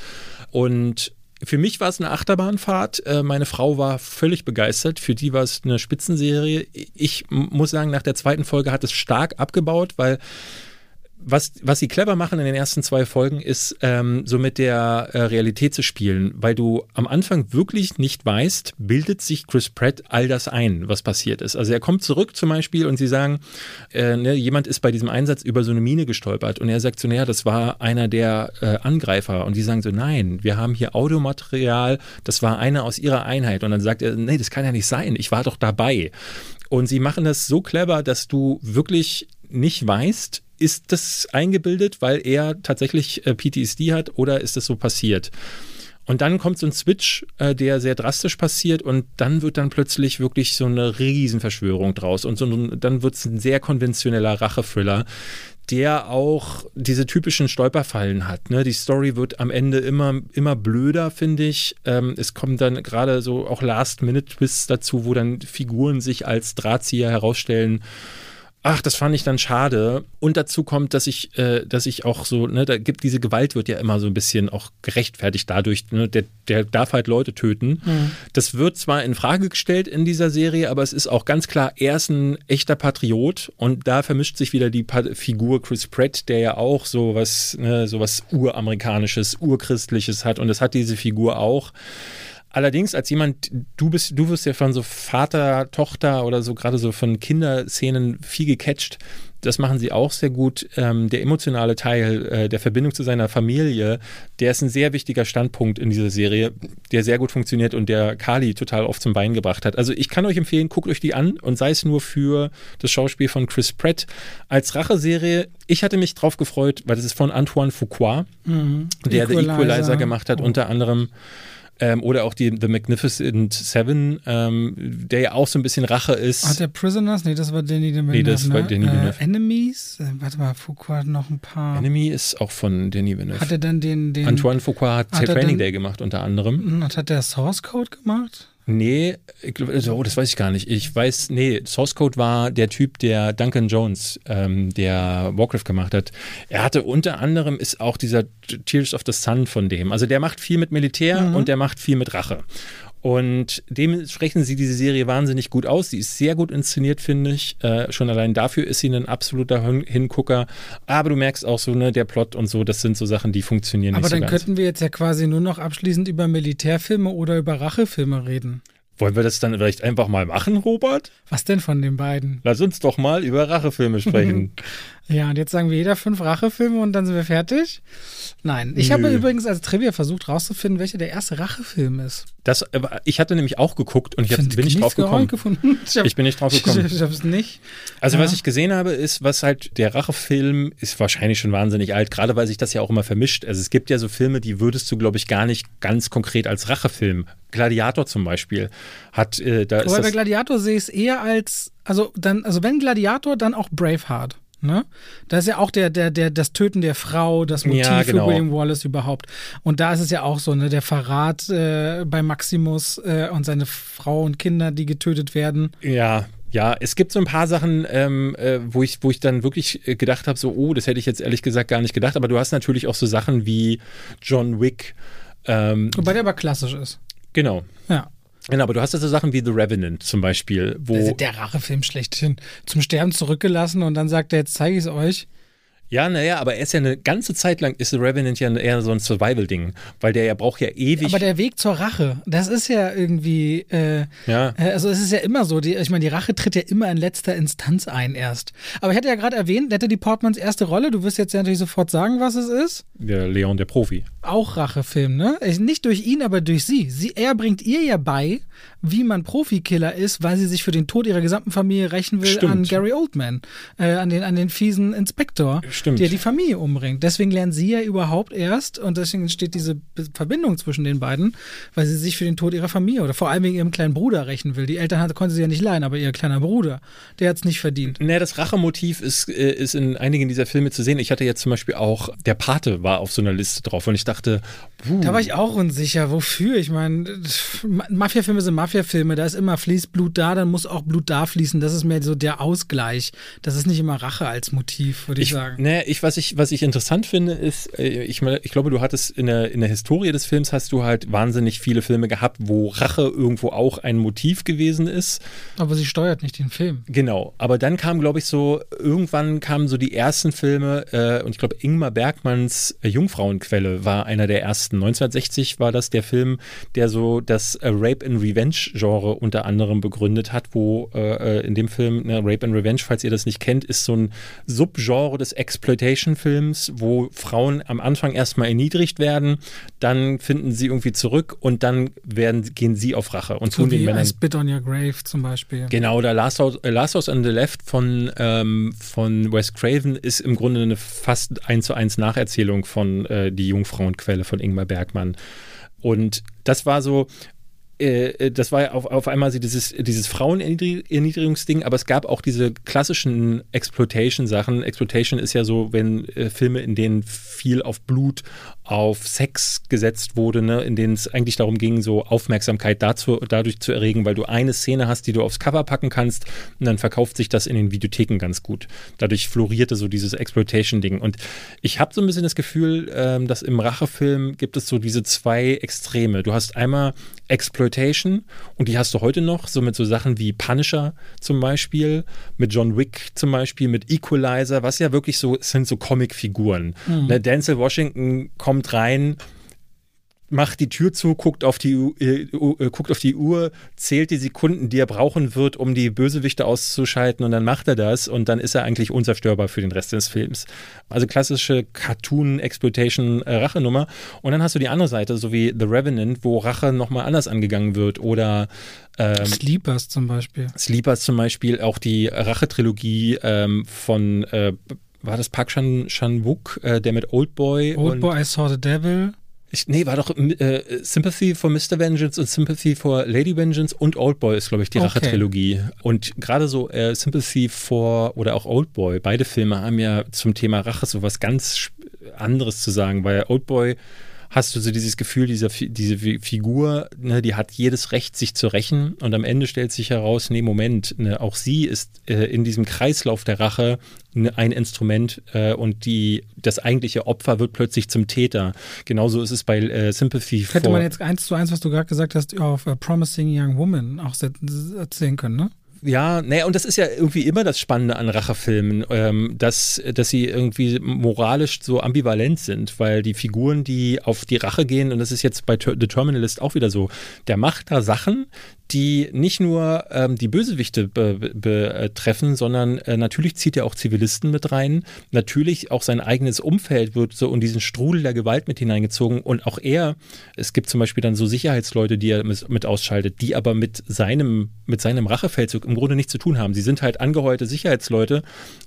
Und für mich war es eine Achterbahnfahrt. Äh, meine Frau war völlig begeistert. Für die war es eine Spitzenserie. Ich muss sagen, nach der zweiten Folge hat es stark abgebaut, weil was, was sie clever machen in den ersten zwei Folgen, ist ähm, so mit der äh, Realität zu spielen, weil du am Anfang wirklich nicht weißt, bildet sich Chris Pratt all das ein, was passiert ist. Also er kommt zurück zum Beispiel und sie sagen, äh, ne, jemand ist bei diesem Einsatz über so eine Mine gestolpert. Und er sagt so, naja, das war einer der äh, Angreifer. Und die sagen so, nein, wir haben hier Audiomaterial, das war einer aus ihrer Einheit. Und dann sagt er, nee, das kann ja nicht sein, ich war doch dabei. Und sie machen das so clever, dass du wirklich nicht weißt, ist das eingebildet, weil er tatsächlich äh, PTSD hat oder ist das so passiert? Und dann kommt so ein Switch, äh, der sehr drastisch passiert und dann wird dann plötzlich wirklich so eine Riesenverschwörung draus und so, dann wird es ein sehr konventioneller Rachethriller, der auch diese typischen Stolperfallen hat. Ne? Die Story wird am Ende immer, immer blöder, finde ich. Ähm, es kommen dann gerade so auch Last-Minute-Twists dazu, wo dann Figuren sich als Drahtzieher herausstellen ach, das fand ich dann schade. Und dazu kommt, dass ich, äh, dass ich auch so, ne, da gibt diese Gewalt wird ja immer so ein bisschen auch gerechtfertigt dadurch, ne, der, der darf halt Leute töten. Mhm. Das wird zwar in Frage gestellt in dieser Serie, aber es ist auch ganz klar, er ist ein echter Patriot und da vermischt sich wieder die pa Figur Chris Pratt, der ja auch so was, ne, so was uramerikanisches, urchristliches hat und das hat diese Figur auch. Allerdings als jemand, du bist, du wirst ja von so Vater, Tochter oder so gerade so von Kinderszenen viel gecatcht. Das machen sie auch sehr gut. Ähm, der emotionale Teil äh, der Verbindung zu seiner Familie, der ist ein sehr wichtiger Standpunkt in dieser Serie, der sehr gut funktioniert und der Kali total oft zum Bein gebracht hat. Also ich kann euch empfehlen, guckt euch die an und sei es nur für das Schauspiel von Chris Pratt als Racheserie. Ich hatte mich drauf gefreut, weil das ist von Antoine Fuqua, mhm. der Equalizer. The Equalizer gemacht hat, oh. unter anderem. Ähm, oder auch die The Magnificent Seven, ähm, der ja auch so ein bisschen Rache ist. Hat der Prisoners? Nee, das war Danny Villeneuve. Nee, das war ne? Danny Villeneuve. Äh, Enemies? Äh, warte mal, Foucault hat noch ein paar. Enemy ist auch von Danny Villeneuve. Hat er dann den. den Antoine Foucault hat, hat Training Day gemacht, unter anderem. Und hm, hat der Source Code gemacht? Nee, also, oh, das weiß ich gar nicht. Ich weiß, nee, Source Code war der Typ, der Duncan Jones, ähm, der Warcraft gemacht hat. Er hatte unter anderem ist auch dieser Tears of the Sun von dem. Also der macht viel mit Militär mhm. und der macht viel mit Rache. Und dementsprechend sieht diese Serie wahnsinnig gut aus. Sie ist sehr gut inszeniert, finde ich. Äh, schon allein dafür ist sie ein absoluter Hingucker. Aber du merkst auch so, ne, der Plot und so, das sind so Sachen, die funktionieren Aber nicht so dann ganz. könnten wir jetzt ja quasi nur noch abschließend über Militärfilme oder über Rachefilme reden. Wollen wir das dann vielleicht einfach mal machen, Robert? Was denn von den beiden? Lass uns doch mal über Rachefilme sprechen. ja, und jetzt sagen wir jeder fünf Rachefilme und dann sind wir fertig? Nein. Ich Nö. habe übrigens als Trivia versucht rauszufinden, welcher der erste Rachefilm ist. Das, ich hatte nämlich auch geguckt und ich, ich bin nicht drauf gekommen. Ich, hab, ich, bin nicht drauf gekommen. Ich, ich habe es nicht. Also ja. was ich gesehen habe, ist, was halt der Rachefilm ist wahrscheinlich schon wahnsinnig alt, gerade weil sich das ja auch immer vermischt. Also es gibt ja so Filme, die würdest du, glaube ich, gar nicht ganz konkret als Rachefilm Gladiator zum Beispiel hat. Äh, da Aber bei Gladiator sehe ich es eher als, also dann, also wenn Gladiator, dann auch Braveheart. Ne? Da ist ja auch der, der, der, das Töten der Frau, das Motiv ja, genau. für William Wallace überhaupt. Und da ist es ja auch so, ne, der Verrat äh, bei Maximus äh, und seine Frau und Kinder, die getötet werden. Ja, ja, es gibt so ein paar Sachen, ähm, äh, wo, ich, wo ich dann wirklich äh, gedacht habe, so, oh, das hätte ich jetzt ehrlich gesagt gar nicht gedacht. Aber du hast natürlich auch so Sachen wie John Wick. Ähm, Wobei der aber klassisch ist. Genau. Ja. Genau, aber du hast ja so Sachen wie The Revenant zum Beispiel, wo. Der Rachefilm schlechthin zum Sterben zurückgelassen und dann sagt er, jetzt zeige ich es euch. Ja, naja, aber er ist ja eine ganze Zeit lang, ist The Revenant ja eher so ein Survival-Ding, weil der ja braucht ja ewig. Aber der Weg zur Rache, das ist ja irgendwie, äh, ja. Äh, also es ist ja immer so, die, ich meine, die Rache tritt ja immer in letzter Instanz ein erst. Aber ich hatte ja gerade erwähnt, die Portmans erste Rolle, du wirst jetzt ja natürlich sofort sagen, was es ist. Der Leon, der Profi. Auch Rachefilm, ne? Nicht durch ihn, aber durch sie. sie. Er bringt ihr ja bei, wie man Profikiller ist, weil sie sich für den Tod ihrer gesamten Familie rächen will Stimmt. an Gary Oldman, äh, an, den, an den fiesen Inspektor. Stimmt. der die Familie umbringt. Deswegen lernen sie ja überhaupt erst und deswegen entsteht diese Verbindung zwischen den beiden, weil sie sich für den Tod ihrer Familie oder vor allem wegen ihrem kleinen Bruder rächen will. Die Eltern hatte, konnte sie ja nicht leihen, aber ihr kleiner Bruder, der hat es nicht verdient. Naja, das Rachemotiv ist, äh, ist in einigen dieser Filme zu sehen. Ich hatte jetzt zum Beispiel auch, der Pate war auf so einer Liste drauf und ich dachte, puh. Da war ich auch unsicher, wofür. Ich meine, Mafia-Filme sind Mafia-Filme, da ist immer fließt Blut da, dann muss auch Blut da fließen. Das ist mehr so der Ausgleich. Das ist nicht immer Rache als Motiv, würde ich, ich, sagen. Naja, ich, was ich, was ich interessant finde, ist, äh, ich, ich glaube, du hattest in der, in der Historie des Films hast du halt wahnsinnig viele Filme gehabt, wo Rache irgendwo auch ein Motiv gewesen ist. Aber sie steuert nicht den Film. Genau. Aber dann kam, glaube ich, so, irgendwann kamen so die ersten Filme, äh, und ich glaube, Ingmar Bergmanns äh, Jungfrauenquelle war einer der ersten. 1960 war das der Film, der so das äh, Rape and Revenge-Genre unter anderem begründet hat, wo äh, äh, in dem Film, ne, Rape and Revenge, falls ihr das nicht kennt, ist so ein Subgenre des Exploitation-Films, wo Frauen am Anfang erstmal erniedrigt werden, dann finden sie irgendwie zurück und dann werden, gehen sie auf Rache und so tun den Männern. I Spit on Your Grave zum Beispiel. Genau, der Last House, äh, Last House on the Left von, ähm, von Wes Craven ist im Grunde eine fast eins zu eins Nacherzählung von äh, Die Jungfrauenquelle von Ingmar Bergmann. Und das war so, äh, äh, das war ja auf, auf einmal dieses, dieses Frauenerniedrigungsding, aber es gab auch diese klassischen Exploitation-Sachen. Exploitation ist ja so, wenn äh, Filme, in denen viel auf Blut, auf Sex gesetzt wurde, ne, in denen es eigentlich darum ging, so Aufmerksamkeit dazu, dadurch zu erregen, weil du eine Szene hast, die du aufs Cover packen kannst und dann verkauft sich das in den Videotheken ganz gut. Dadurch florierte so dieses Exploitation-Ding. Und ich habe so ein bisschen das Gefühl, ähm, dass im Rachefilm gibt es so diese zwei Extreme. Du hast einmal Exploitation und die hast du heute noch, so mit so Sachen wie Punisher zum Beispiel, mit John Wick zum Beispiel, mit Equalizer, was ja wirklich so sind so Comicfiguren. Mhm. Ne, Denzel Washington kommt rein, macht die Tür zu, guckt auf die, äh, äh, guckt auf die Uhr, zählt die Sekunden, die er brauchen wird, um die Bösewichte auszuschalten und dann macht er das und dann ist er eigentlich unzerstörbar für den Rest des Films. Also klassische Cartoon-Exploitation-Rachenummer. Äh, und dann hast du die andere Seite, so wie The Revenant, wo Rache nochmal anders angegangen wird oder ähm, Sleepers zum Beispiel. Sleepers zum Beispiel, auch die Rache-Trilogie ähm, von äh, war das Park Chan-wook, äh, der mit Oldboy Oldboy, I Saw the Devil. Ich, nee, war doch äh, Sympathy for Mr. Vengeance und Sympathy for Lady Vengeance und Oldboy ist, glaube ich, die okay. Rache-Trilogie. Und gerade so äh, Sympathy for oder auch Oldboy, beide Filme haben ja zum Thema Rache so was ganz anderes zu sagen, weil Oldboy hast du so dieses Gefühl, dieser, diese Figur, ne, die hat jedes Recht, sich zu rächen. Und am Ende stellt sich heraus, nee, Moment, ne, auch sie ist äh, in diesem Kreislauf der Rache ne, ein Instrument äh, und die, das eigentliche Opfer wird plötzlich zum Täter. Genauso ist es bei äh, Sympathy. Hätte man jetzt eins zu eins, was du gerade gesagt hast, auf uh, Promising Young Woman auch erzählen können, ne? Ja, naja, und das ist ja irgendwie immer das Spannende an Rachefilmen, ähm, dass, dass sie irgendwie moralisch so ambivalent sind, weil die Figuren, die auf die Rache gehen, und das ist jetzt bei The Terminalist auch wieder so, der macht da Sachen, die nicht nur ähm, die Bösewichte betreffen, be sondern äh, natürlich zieht er auch Zivilisten mit rein. Natürlich auch sein eigenes Umfeld wird so in diesen Strudel der Gewalt mit hineingezogen und auch er, es gibt zum Beispiel dann so Sicherheitsleute, die er mit, mit ausschaltet, die aber mit seinem, mit seinem Rachefeldzug im Grunde nichts zu tun haben. Sie sind halt angeheuerte Sicherheitsleute,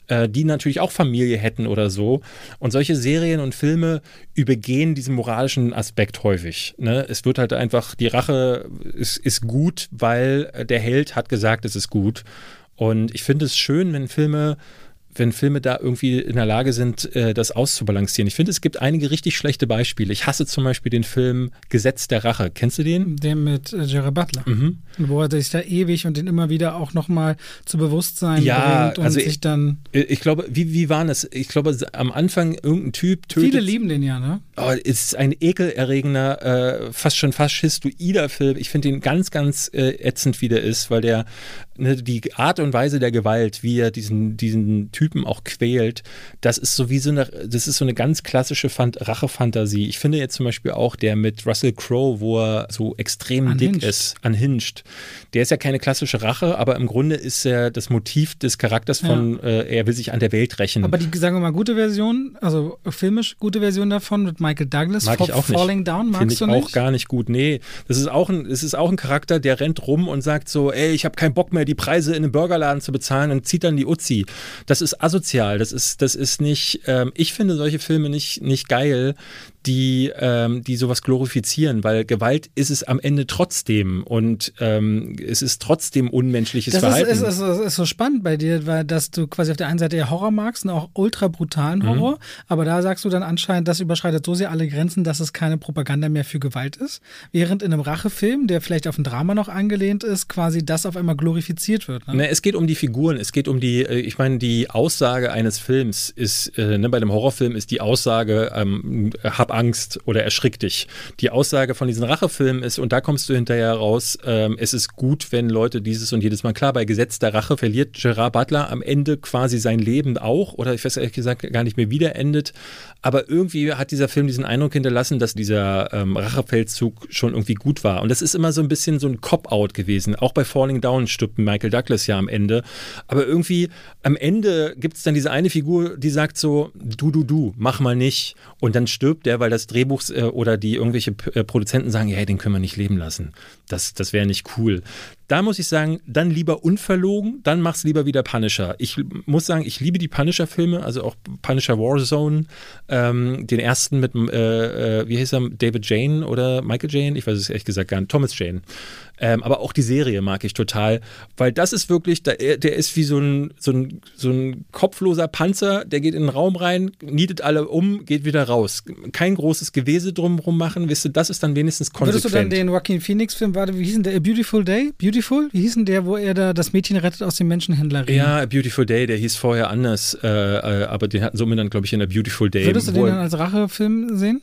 äh, die natürlich auch Familie hätten oder so. Und solche Serien und Filme übergehen diesen moralischen Aspekt häufig. Ne? Es wird halt einfach, die Rache ist, ist gut, weil der Held hat gesagt, es ist gut. Und ich finde es schön, wenn Filme wenn Filme da irgendwie in der Lage sind, äh, das auszubalancieren. Ich finde, es gibt einige richtig schlechte Beispiele. Ich hasse zum Beispiel den Film Gesetz der Rache. Kennst du den? Den mit äh, Jared Butler. Mhm. Wo er sich da ewig und den immer wieder auch nochmal zu Bewusstsein ja, bringt und also sich dann. Äh, ich glaube, wie, wie war das? Ich glaube, am Anfang irgendein Typ tötet. Viele lieben den ja, ne? Oh, ist ein ekelerregender, äh, fast schon faschistoider Film. Ich finde ihn ganz, ganz äh, ätzend, wie der ist, weil der ne, die Art und Weise der Gewalt, wie er diesen, diesen Typen auch quält, das ist so wie so eine, das ist so eine ganz klassische Rachefantasie. Ich finde jetzt zum Beispiel auch der mit Russell Crowe, wo er so extrem Unhinged. dick ist, anhinscht. Der ist ja keine klassische Rache, aber im Grunde ist er das Motiv des Charakters von, ja. äh, er will sich an der Welt rächen. Aber die, sagen wir mal, gute Version, also filmisch gute Version davon mit Michael Douglas, Mag ich auch Falling nicht. Down, magst Find ich auch gar nicht gut. Nee, das ist auch ein, das ist auch ein Charakter, der rennt rum und sagt so, ey, ich habe keinen Bock mehr, die Preise in einem Burgerladen zu bezahlen und zieht dann die Uzi. Das ist asozial. Das ist, das ist nicht, ähm, ich finde solche Filme nicht, nicht geil, die, ähm, die sowas glorifizieren, weil Gewalt ist es am Ende trotzdem und ähm, es ist trotzdem unmenschliches das Verhalten. Das ist, ist, ist, so spannend bei dir, weil dass du quasi auf der einen Seite ja Horror magst und auch ultra brutalen mhm. Horror, mhm. aber da sagst du dann anscheinend, das überschreitet so sehr alle Grenzen, dass es keine Propaganda mehr für Gewalt ist, während in einem Rachefilm, der vielleicht auf ein Drama noch angelehnt ist, quasi das auf einmal glorifiziert wird. Ne? Ne, es geht um die Figuren, es geht um die, äh, ich meine, die Aussage eines Films ist, äh, ne, bei einem Horrorfilm ist die Aussage, ähm, hab hab Angst oder erschrick dich. Die Aussage von diesen Rachefilmen ist, und da kommst du hinterher raus, ähm, es ist gut, wenn Leute dieses und jedes Mal, klar, bei Gesetz der Rache verliert Gerard Butler am Ende quasi sein Leben auch, oder ich weiß ehrlich gesagt gar nicht mehr, wie der endet, aber irgendwie hat dieser Film diesen Eindruck hinterlassen, dass dieser ähm, Rachefeldzug schon irgendwie gut war. Und das ist immer so ein bisschen so ein Cop-Out gewesen. Auch bei Falling Down stirbt Michael Douglas ja am Ende. Aber irgendwie am Ende gibt es dann diese eine Figur, die sagt so, du, du, du, mach mal nicht. Und dann stirbt der, weil das Drehbuch äh, oder die irgendwelche äh, Produzenten sagen, ja, den können wir nicht leben lassen. Das, das wäre nicht cool. Da muss ich sagen, dann lieber unverlogen, dann mach's lieber wieder Punisher. Ich muss sagen, ich liebe die Punisher-Filme, also auch Punisher Warzone, ähm, den ersten mit, äh, äh, wie heißt er, David Jane oder Michael Jane? Ich weiß es ehrlich gesagt gar nicht. Thomas Jane. Ähm, aber auch die Serie mag ich total, weil das ist wirklich, der, der ist wie so ein, so, ein, so ein kopfloser Panzer, der geht in den Raum rein, nietet alle um, geht wieder raus. Kein großes Gewese drumherum machen, wisst du, das ist dann wenigstens konsequent. Würdest du dann den Joaquin Phoenix-Film, wie hieß denn der, A Beautiful Day? Beautiful? Wie hieß denn der, wo er da das Mädchen rettet aus dem Menschenhändler? Ja, A Beautiful Day, der hieß vorher anders, äh, äh, aber den hatten sie umbenannt, glaube ich, in A Beautiful Day. Würdest du den dann als Rachefilm sehen?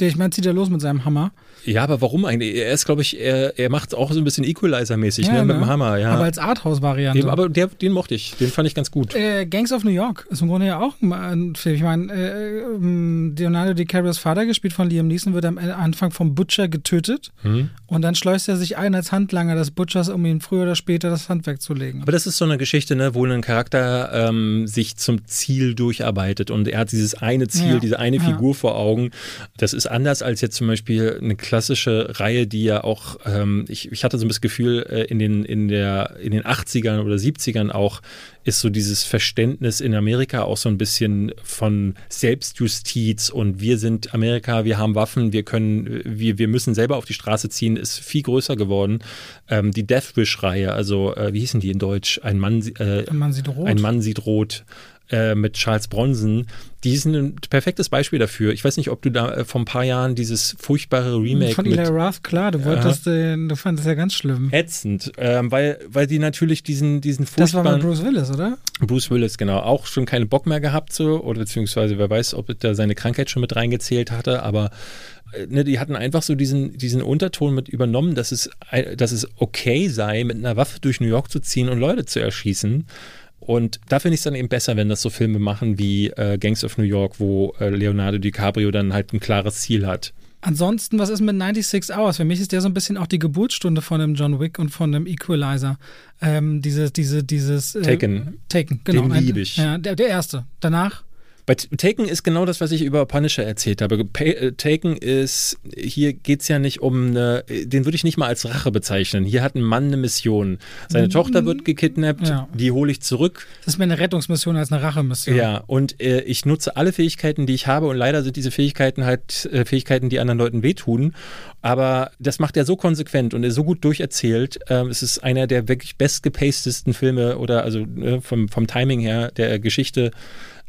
Der, ich meine, zieht er los mit seinem Hammer. Ja, aber warum eigentlich? Er ist, glaube ich, er, er macht es auch so ein bisschen Equalizer-mäßig, ja, ne? mit dem Hammer, ja. Aber als Arthouse-Variante. Aber der, den mochte ich, den fand ich ganz gut. Äh, Gangs of New York ist im Grunde ja auch ein Film. Ich meine, äh, ähm, Leonardo DiCaprios Vater, gespielt von Liam Neeson, wird am Anfang vom Butcher getötet hm. und dann schleust er sich ein als Handlanger des Butchers, um ihm früher oder später das Handwerk zu legen. Aber das ist so eine Geschichte, ne, wo ein Charakter ähm, sich zum Ziel durcharbeitet und er hat dieses eine Ziel, ja. diese eine Figur vor Augen. Das ist anders als jetzt zum Beispiel eine klassische Reihe, die ja auch, ähm, ich, ich hatte so ein bisschen das Gefühl, äh, in, den, in, der, in den 80ern oder 70ern auch ist so dieses Verständnis in Amerika auch so ein bisschen von Selbstjustiz und wir sind Amerika, wir haben Waffen, wir können, wir, wir müssen selber auf die Straße ziehen, ist viel größer geworden. Ähm, die Death Wish-Reihe, also äh, wie hießen die in Deutsch? Ein Mann, äh, ein Mann sieht rot. Ein Mann sieht rot. Äh, mit Charles Bronson, die sind ein perfektes Beispiel dafür. Ich weiß nicht, ob du da äh, vor ein paar Jahren dieses furchtbare Remake von Eli Roth, klar, du wolltest, äh, du fandest ja ganz schlimm. Ätzend, ähm, weil, weil die natürlich diesen, diesen furchtbaren... Das war bei Bruce Willis, oder? Bruce Willis, genau. Auch schon keinen Bock mehr gehabt, so, oder beziehungsweise wer weiß, ob er seine Krankheit schon mit reingezählt hatte, aber äh, Ne, die hatten einfach so diesen, diesen Unterton mit übernommen, dass es, dass es okay sei, mit einer Waffe durch New York zu ziehen und Leute zu erschießen. Und da finde ich es dann eben besser, wenn das so Filme machen wie äh, Gangs of New York, wo äh, Leonardo DiCaprio dann halt ein klares Ziel hat. Ansonsten, was ist mit 96 Hours? Für mich ist der so ein bisschen auch die Geburtsstunde von dem John Wick und von dem Equalizer. Ähm, diese, diese, dieses. Äh, Taken. Taken, genau. Liebe ich. Ja, der, der erste. Danach bei Taken ist genau das, was ich über Punisher erzählt habe. Äh, Taken ist, hier geht es ja nicht um eine, den würde ich nicht mal als Rache bezeichnen. Hier hat ein Mann eine Mission. Seine mhm. Tochter wird gekidnappt, ja. die hole ich zurück. Das ist mehr eine Rettungsmission als eine Rachemission. Ja, und äh, ich nutze alle Fähigkeiten, die ich habe und leider sind diese Fähigkeiten halt äh, Fähigkeiten, die anderen Leuten wehtun. Aber das macht er so konsequent und er so gut durcherzählt. Ähm, es ist einer der wirklich bestgepastesten Filme oder also äh, vom, vom Timing her der Geschichte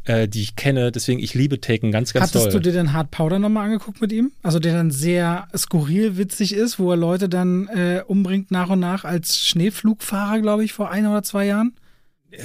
äh, die ich kenne. Deswegen, ich liebe Taken ganz, ganz Hattest doll. du dir den Hard Powder nochmal angeguckt mit ihm? Also der dann sehr skurril witzig ist, wo er Leute dann äh, umbringt nach und nach als Schneeflugfahrer, glaube ich, vor ein oder zwei Jahren?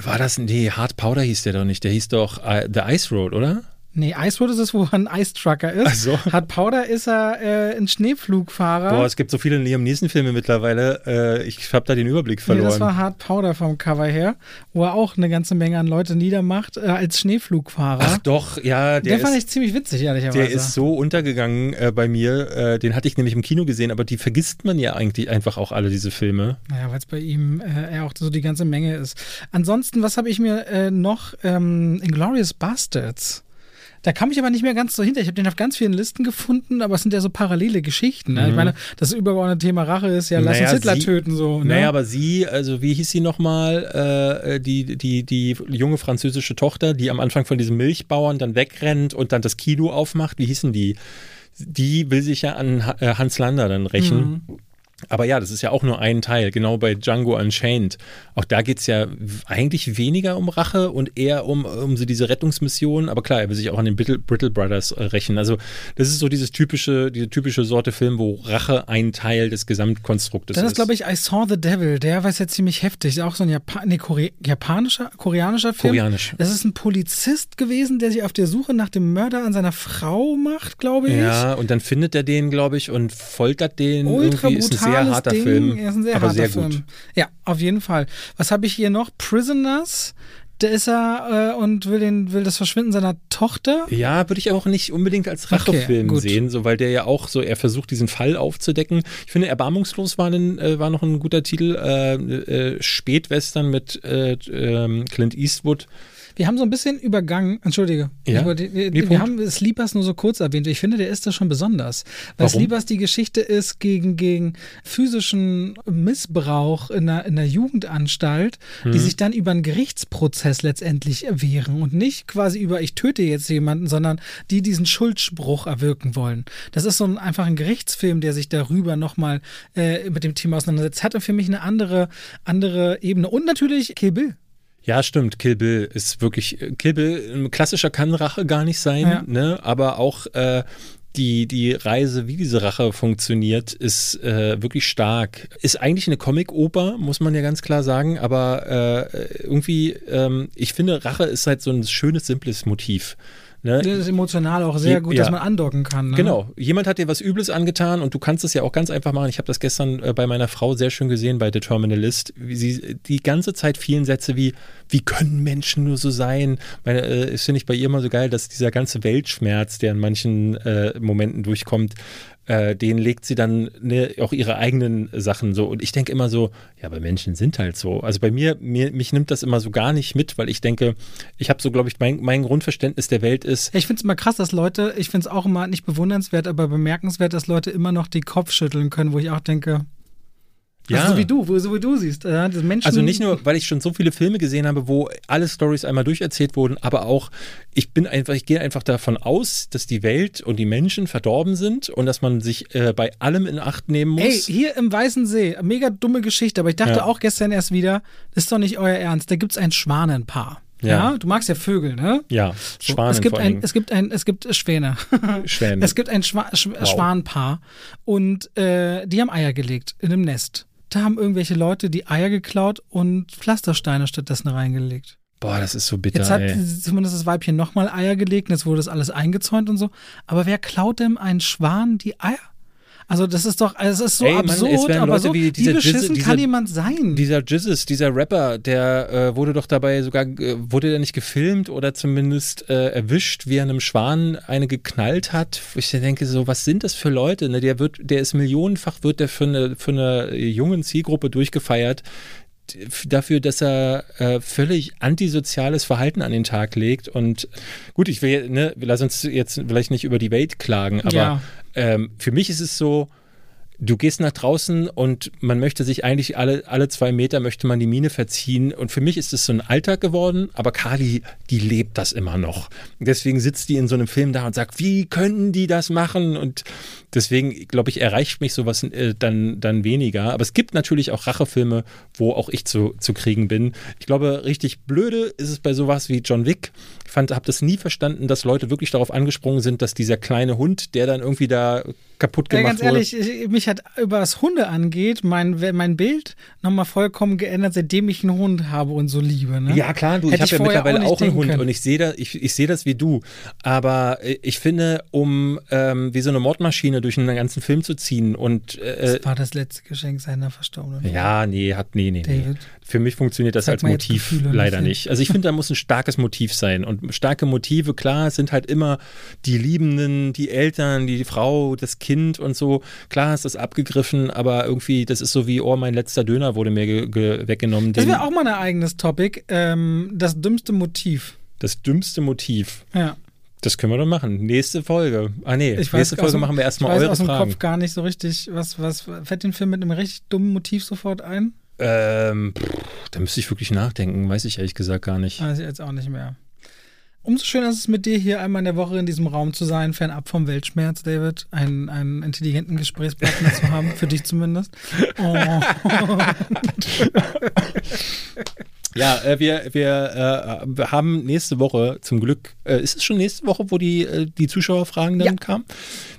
War das, nee, Hard Powder hieß der doch nicht. Der hieß doch uh, The Ice Road, oder? Nee, Icewood ist es, wo er ein Ice Trucker ist. Ach so. Hat Powder ist er äh, ein Schneeflugfahrer. Boah, es gibt so viele Liam Neeson-Filme mittlerweile. Äh, ich habe da den Überblick verloren. Nee, das war Hard Powder vom Cover her, wo er auch eine ganze Menge an Leute niedermacht äh, als Schneeflugfahrer. Ach doch, ja. Der, der fand ich ziemlich witzig, ehrlicherweise. Der ist so untergegangen äh, bei mir. Äh, den hatte ich nämlich im Kino gesehen, aber die vergisst man ja eigentlich einfach auch alle, diese Filme. Naja, weil es bei ihm äh, auch so die ganze Menge ist. Ansonsten, was habe ich mir noch? Ähm, Inglorious Bastards. Da kam ich aber nicht mehr ganz so hinter. Ich habe den auf ganz vielen Listen gefunden, aber es sind ja so parallele Geschichten. Ne? Mhm. Ich meine, das übergeordnete Thema Rache ist ja, lass naja, uns Hitler sie, töten. So, ne? Naja, aber sie, also wie hieß sie nochmal, äh, die, die, die junge französische Tochter, die am Anfang von diesem Milchbauern dann wegrennt und dann das Kino aufmacht, wie hießen die? Die will sich ja an äh, Hans Lander dann rächen. Mhm. Aber ja, das ist ja auch nur ein Teil, genau bei Django Unchained. Auch da geht es ja eigentlich weniger um Rache und eher um, um so diese Rettungsmission. Aber klar, er will sich auch an den Brittle, Brothers äh, rächen. Also, das ist so dieses typische, diese typische Sorte Film, wo Rache ein Teil des Gesamtkonstruktes ist. Das ist, glaube ich, I Saw the Devil. Der war jetzt ziemlich heftig. Auch so ein Japan nee, Kore japanischer, koreanischer Film. Koreanisch. Das ist ein Polizist gewesen, der sich auf der Suche nach dem Mörder an seiner Frau macht, glaube ich. Ja, und dann findet er den, glaube ich, und foltert den. Ultra irgendwie. Sehr harter Ding. Film. Er ist ein sehr aber harter sehr Film. Gut. Ja, auf jeden Fall. Was habe ich hier noch? Prisoners. Da ist er äh, und will, den, will das Verschwinden seiner Tochter. Ja, würde ich auch nicht unbedingt als Rachefilm okay, sehen, so, weil der ja auch so, er versucht, diesen Fall aufzudecken. Ich finde, Erbarmungslos war, ein, äh, war noch ein guter Titel. Äh, äh Spätwestern mit äh, ähm, Clint Eastwood. Wir haben so ein bisschen übergangen, entschuldige, ja? wir, wir, wir haben Sleepers nur so kurz erwähnt. Ich finde, der ist da schon besonders. Weil Warum? Sleepers die Geschichte ist gegen, gegen physischen Missbrauch in der, in der Jugendanstalt, mhm. die sich dann über einen Gerichtsprozess letztendlich wehren und nicht quasi über ich töte jetzt jemanden, sondern die diesen Schuldspruch erwirken wollen. Das ist so ein, einfach ein Gerichtsfilm, der sich darüber nochmal äh, mit dem Thema auseinandersetzt. Hatte für mich eine andere, andere Ebene. Und natürlich Kill Bill. Ja, stimmt. Kill Bill ist wirklich. Kill Bill, ein klassischer kann Rache gar nicht sein, ja. ne? aber auch äh, die, die Reise, wie diese Rache funktioniert, ist äh, wirklich stark. Ist eigentlich eine Comic-Oper, muss man ja ganz klar sagen, aber äh, irgendwie, ähm, ich finde, Rache ist halt so ein schönes, simples Motiv. Ne? Das ist emotional auch sehr gut, ja. dass man andocken kann. Ne? Genau. Jemand hat dir was Übles angetan und du kannst es ja auch ganz einfach machen. Ich habe das gestern äh, bei meiner Frau sehr schön gesehen bei The Terminalist. Wie sie die ganze Zeit vielen Sätze wie, wie können Menschen nur so sein? Meine, äh, finde ich bei ihr immer so geil, dass dieser ganze Weltschmerz, der in manchen äh, Momenten durchkommt, äh, den legt sie dann ne, auch ihre eigenen Sachen so. Und ich denke immer so, ja, aber Menschen sind halt so. Also bei mir, mir, mich nimmt das immer so gar nicht mit, weil ich denke, ich habe so, glaube ich, mein, mein Grundverständnis der Welt ist. Ich finde es immer krass, dass Leute, ich finde es auch immer nicht bewundernswert, aber bemerkenswert, dass Leute immer noch die Kopf schütteln können, wo ich auch denke, ja. Also so wie du, so wie du siehst. Also nicht nur, weil ich schon so viele Filme gesehen habe, wo alle Stories einmal durcherzählt wurden, aber auch, ich bin einfach, ich gehe einfach davon aus, dass die Welt und die Menschen verdorben sind und dass man sich äh, bei allem in Acht nehmen muss. Ey, hier im Weißen See, mega dumme Geschichte, aber ich dachte ja. auch gestern erst wieder, das ist doch nicht euer Ernst, da gibt es ein Schwanenpaar. Ja. ja. du magst ja Vögel, ne? Ja, Schwanen. So, es gibt ein, es gibt ein, es gibt Schwäne. Schwäne. Es gibt ein Schwa Sch wow. Schwanenpaar und äh, die haben Eier gelegt in einem Nest da haben irgendwelche Leute die Eier geklaut und Pflastersteine stattdessen reingelegt. Boah, das ist so bitter. Jetzt hat ey. zumindest das Weibchen nochmal Eier gelegt und jetzt wurde das alles eingezäunt und so. Aber wer klaut denn einen Schwan die Eier? Also das ist doch, also es ist so Ey, absurd, Mann, aber so wie, wie beschissen kann jemand sein? Dieser Jizzes, dieser Rapper, der äh, wurde doch dabei sogar, äh, wurde der nicht gefilmt oder zumindest äh, erwischt, wie er einem Schwan eine geknallt hat. Ich denke so, was sind das für Leute? Ne? Der wird, der ist millionenfach, wird der für eine, für eine jungen Zielgruppe durchgefeiert dafür, dass er äh, völlig antisoziales Verhalten an den Tag legt. Und gut, ich will, ne, lass uns jetzt vielleicht nicht über die Welt klagen, aber ja. Ähm, für mich ist es so, du gehst nach draußen und man möchte sich eigentlich alle, alle zwei Meter möchte man die Mine verziehen. Und für mich ist es so ein Alltag geworden, aber Kali, die lebt das immer noch. Deswegen sitzt die in so einem Film da und sagt, wie können die das machen? Und deswegen, glaube ich, erreicht mich sowas äh, dann, dann weniger. Aber es gibt natürlich auch Rachefilme, wo auch ich zu, zu kriegen bin. Ich glaube, richtig blöde ist es bei sowas wie John Wick. Ich fand, habe das nie verstanden, dass Leute wirklich darauf angesprungen sind, dass dieser kleine Hund, der dann irgendwie da kaputt gemacht ja, ganz ehrlich, ich, mich hat über das Hunde angeht mein, mein Bild nochmal vollkommen geändert, seitdem ich einen Hund habe und so liebe. Ne? Ja, klar, du, ich habe ja mittlerweile auch, auch einen Hund können. und ich sehe das, ich, ich sehe das wie du. Aber äh, ich finde, um ähm, wie so eine Mordmaschine durch einen ganzen Film zu ziehen und äh, Das war das letzte Geschenk seiner Verstorbenen. Ja, nee, hat, nee, nee, David. nee. Für mich funktioniert das als Motiv leider nicht. Also ich finde, da muss ein starkes Motiv sein. Und starke Motive, klar, sind halt immer die Liebenden, die Eltern, die Frau, das Kind und so. Klar ist das abgegriffen, aber irgendwie, das ist so wie, oh, mein letzter Döner wurde mir weggenommen. Das wäre auch mal ein eigenes Topic. Ähm, das dümmste Motiv. Das dümmste Motiv. Ja. Das können wir doch machen. Nächste Folge. Ah nee, ich nächste Folge dem, machen wir erstmal eure Fragen. Ich weiß aus dem Kopf gar nicht so richtig, was, was fällt den Film mit einem richtig dummen Motiv sofort ein? Ähm, da müsste ich wirklich nachdenken, weiß ich ehrlich gesagt gar nicht. Weiß ich jetzt auch nicht mehr. Umso schöner ist es mit dir hier einmal in der Woche in diesem Raum zu sein, fernab vom Weltschmerz, David. Einen, einen intelligenten Gesprächspartner zu haben, für dich zumindest. Oh. Ja, äh, wir, wir, äh, wir haben nächste Woche zum Glück, äh, ist es schon nächste Woche, wo die, äh, die Zuschauerfragen dann ja. kamen?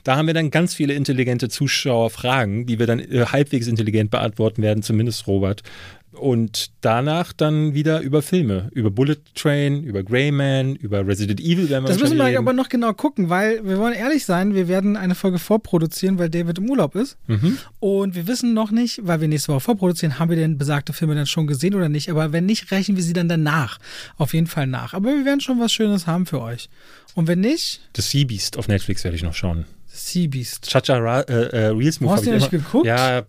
Da haben wir dann ganz viele intelligente Zuschauerfragen, die wir dann äh, halbwegs intelligent beantworten werden, zumindest Robert und danach dann wieder über Filme, über Bullet Train, über Greyman, über Resident Evil werden wir Das müssen wir aber noch genau gucken, weil wir wollen ehrlich sein, wir werden eine Folge vorproduzieren, weil David im Urlaub ist. Mhm. Und wir wissen noch nicht, weil wir nächste Woche vorproduzieren, haben wir denn besagte Filme dann schon gesehen oder nicht. Aber wenn nicht, rechnen wir sie dann danach. Auf jeden Fall nach. Aber wir werden schon was Schönes haben für euch. Und wenn nicht. The Sea Beast auf Netflix werde ich noch schauen. Sea Beast. Chacha äh, äh, Reels Move. Hast du nicht geguckt? Ja,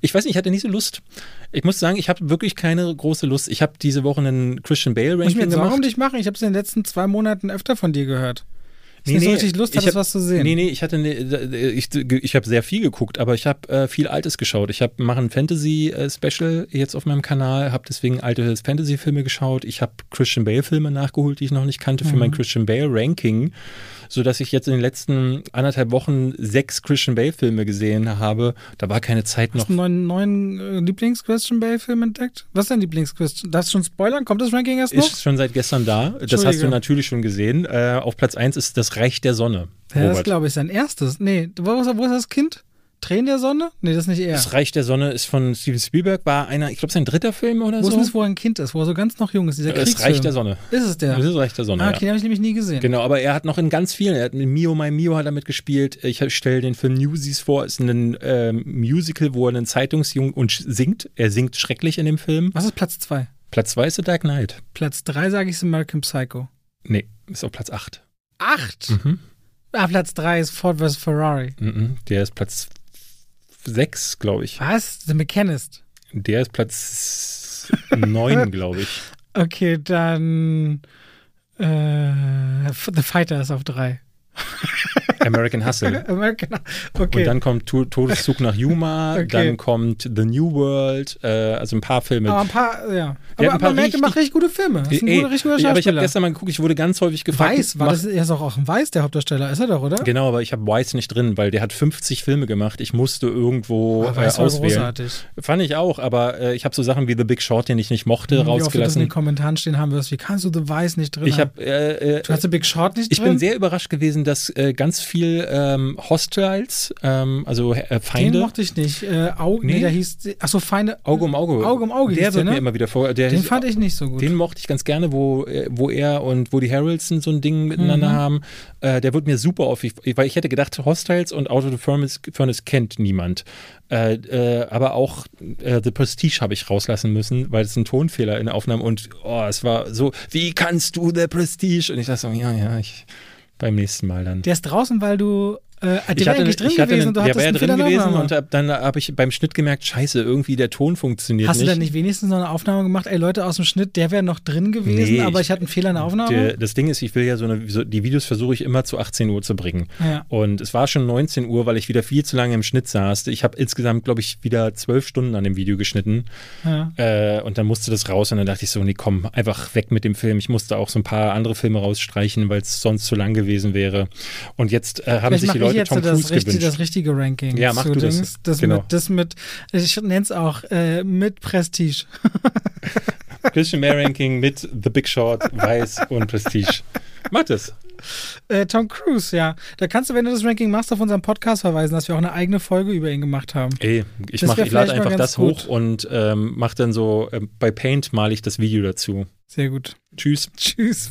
ich weiß nicht, ich hatte nie so Lust. Ich muss sagen, ich habe wirklich keine große Lust. Ich habe diese Woche einen Christian Bale Ranking ich mir jetzt gemacht. Sorgen um dich machen? Ich habe es in den letzten zwei Monaten öfter von dir gehört. Nee, nee, so richtig Lust hattest, was zu sehen. Nee, nee, ich hatte ne, ich, ich habe sehr viel geguckt, aber ich habe äh, viel Altes geschaut. Ich habe mache ein Fantasy äh, Special jetzt auf meinem Kanal, habe deswegen alte Fantasy Filme geschaut. Ich habe Christian Bale Filme nachgeholt, die ich noch nicht kannte für mhm. mein Christian Bale Ranking so dass ich jetzt in den letzten anderthalb Wochen sechs Christian Bale-Filme gesehen habe. Da war keine Zeit noch. Hast du einen neuen, neuen äh, Lieblings-Christian Bale-Film entdeckt? Was ist dein Lieblings-Christian? Darfst du schon spoilern? Kommt das Ranking erst noch? Ist schon seit gestern da. Das hast du natürlich schon gesehen. Äh, auf Platz 1 ist Das Reich der Sonne. Ja, das glaube ich sein erstes. Nee, wo ist, wo ist das Kind? Tränen der Sonne? Nee, das ist nicht er. Das Reich der Sonne ist von Steven Spielberg, war einer, ich glaube, sein dritter Film oder Wo ist so. denn das, wo er ein Kind ist, wo er so ganz noch jung ist, dieser Das Kriegsfilm. Reich der Sonne. Ist es der? Das ist Reich der Sonne, ah, okay, den habe ich nämlich nie gesehen. Genau, aber er hat noch in ganz vielen, er hat mit Mio My Mio hat er mitgespielt. Ich stelle den Film Newsies vor, ist ein ähm, Musical, wo er einen Zeitungsjungen und singt. Er singt schrecklich in dem Film. Was ist Platz 2? Platz 2 ist The Dark Knight. Platz 3 sage ich ist American Psycho. Nee, ist auf Platz 8. 8? Mhm. Ah, Platz 3 ist Ford vs. Ferrari. Mhm. Der ist Platz 6, glaube ich. Was? The Mechanist. Der ist Platz 9, glaube ich. Okay, dann äh, The Fighter ist auf 3. American Hustle. American. Okay. Und dann kommt To- Todeszug nach Yuma, Okay. dann kommt The New World, äh, also ein paar Filme. aber ein paar, ja. Aber hat ein paar man merkt, er macht richtig gute Filme. Das ist ein Ey, guter, richtig guter aber ich habe gestern mal geguckt, ich wurde ganz häufig gefragt. Weiß, war das, er ist auch, auch ein Weiß, der Hauptdarsteller, ist er doch, oder? Genau, aber ich habe Weiss nicht drin, weil der hat 50 Filme gemacht. Ich musste irgendwo Ah, äh, Weiß auswählen. großartig. Fand ich auch, aber äh, ich habe so Sachen wie The Big Short, den ich nicht mochte, Wie oft du das in den rausgelassen. Kommentaren stehen haben wirst, wie kannst du The Weiß nicht drin Ich haben? habe äh, äh, Du hast The Big Short nicht ich drin? bin sehr überrascht gewesen, dass äh, ganz viel ähm, Hostiles, ähm, also äh, Den Feinde, mochte ich nicht. Äh, Au, nee. Nee. der hieß, achso, Feinde. Auge um Auge. Auge um Auge Der hieß wird der, mir ne? immer wieder vor. Den hieß- fand ich nicht so gut. Den mochte ich ganz gerne, wo, äh, wo er und Woody Harrelson so ein Ding miteinander Mhm. haben. Äh, der wird mir super auf, weil ich hätte gedacht, Hostiles und Out of the Furnace, Furnace kennt niemand. Äh, äh, aber auch äh, The Prestige habe ich rauslassen müssen, weil es ein Tonfehler in der Aufnahme und oh, es war so, wie kannst du The Prestige? Und ich dachte so, ja, ja, ich beim nächsten Mal dann. der ist draußen, weil du. Äh, der ich hatte, eigentlich drin ich hatte gewesen einen, und du der wäre einen drin gewesen und hab, dann habe ich beim Schnitt gemerkt, scheiße, irgendwie der Ton funktioniert Hast nicht. du dann nicht wenigstens noch eine Aufnahme gemacht? Ey, Leute aus dem Schnitt, der wäre noch drin gewesen, Nee, aber ich- ich hatte einen Fehler in der Aufnahme. Der, das Ding ist, ich will ja so eine, so, die Videos versuche ich immer zu 18 Uhr zu bringen. Ja. Und es war schon 19 Uhr, weil ich wieder viel zu lange im Schnitt saß. Ich habe insgesamt, glaube ich, wieder zwölf Stunden an dem Video geschnitten. ja. Äh, und dann musste das raus und dann dachte ich so, nee, komm, einfach weg mit dem Film. Ich musste auch so ein paar andere Filme rausstreichen, weil es sonst zu lang gewesen wäre. Und jetzt äh, haben Vielleicht sich die ich Leute jetzt Tom das, Cruise richtig, gewünscht. das richtige Ranking. Ja, mach du das. Dings. Das, Genau. mit, das mit, ich nenne es auch äh, mit Prestige. Christian Mehr Ranking mit The Big Short, Weiß und Prestige. Mach das. Äh, Tom Cruise, ja. Da kannst du, wenn du das Ranking machst, auf unseren Podcast verweisen, dass wir auch eine eigene Folge über ihn gemacht haben. Ey, ich, Das mach, ich lade einfach das gut. hoch und ähm, mach dann so, ähm, bei Paint male ich das Video dazu. Sehr gut. Tschüss. Tschüss.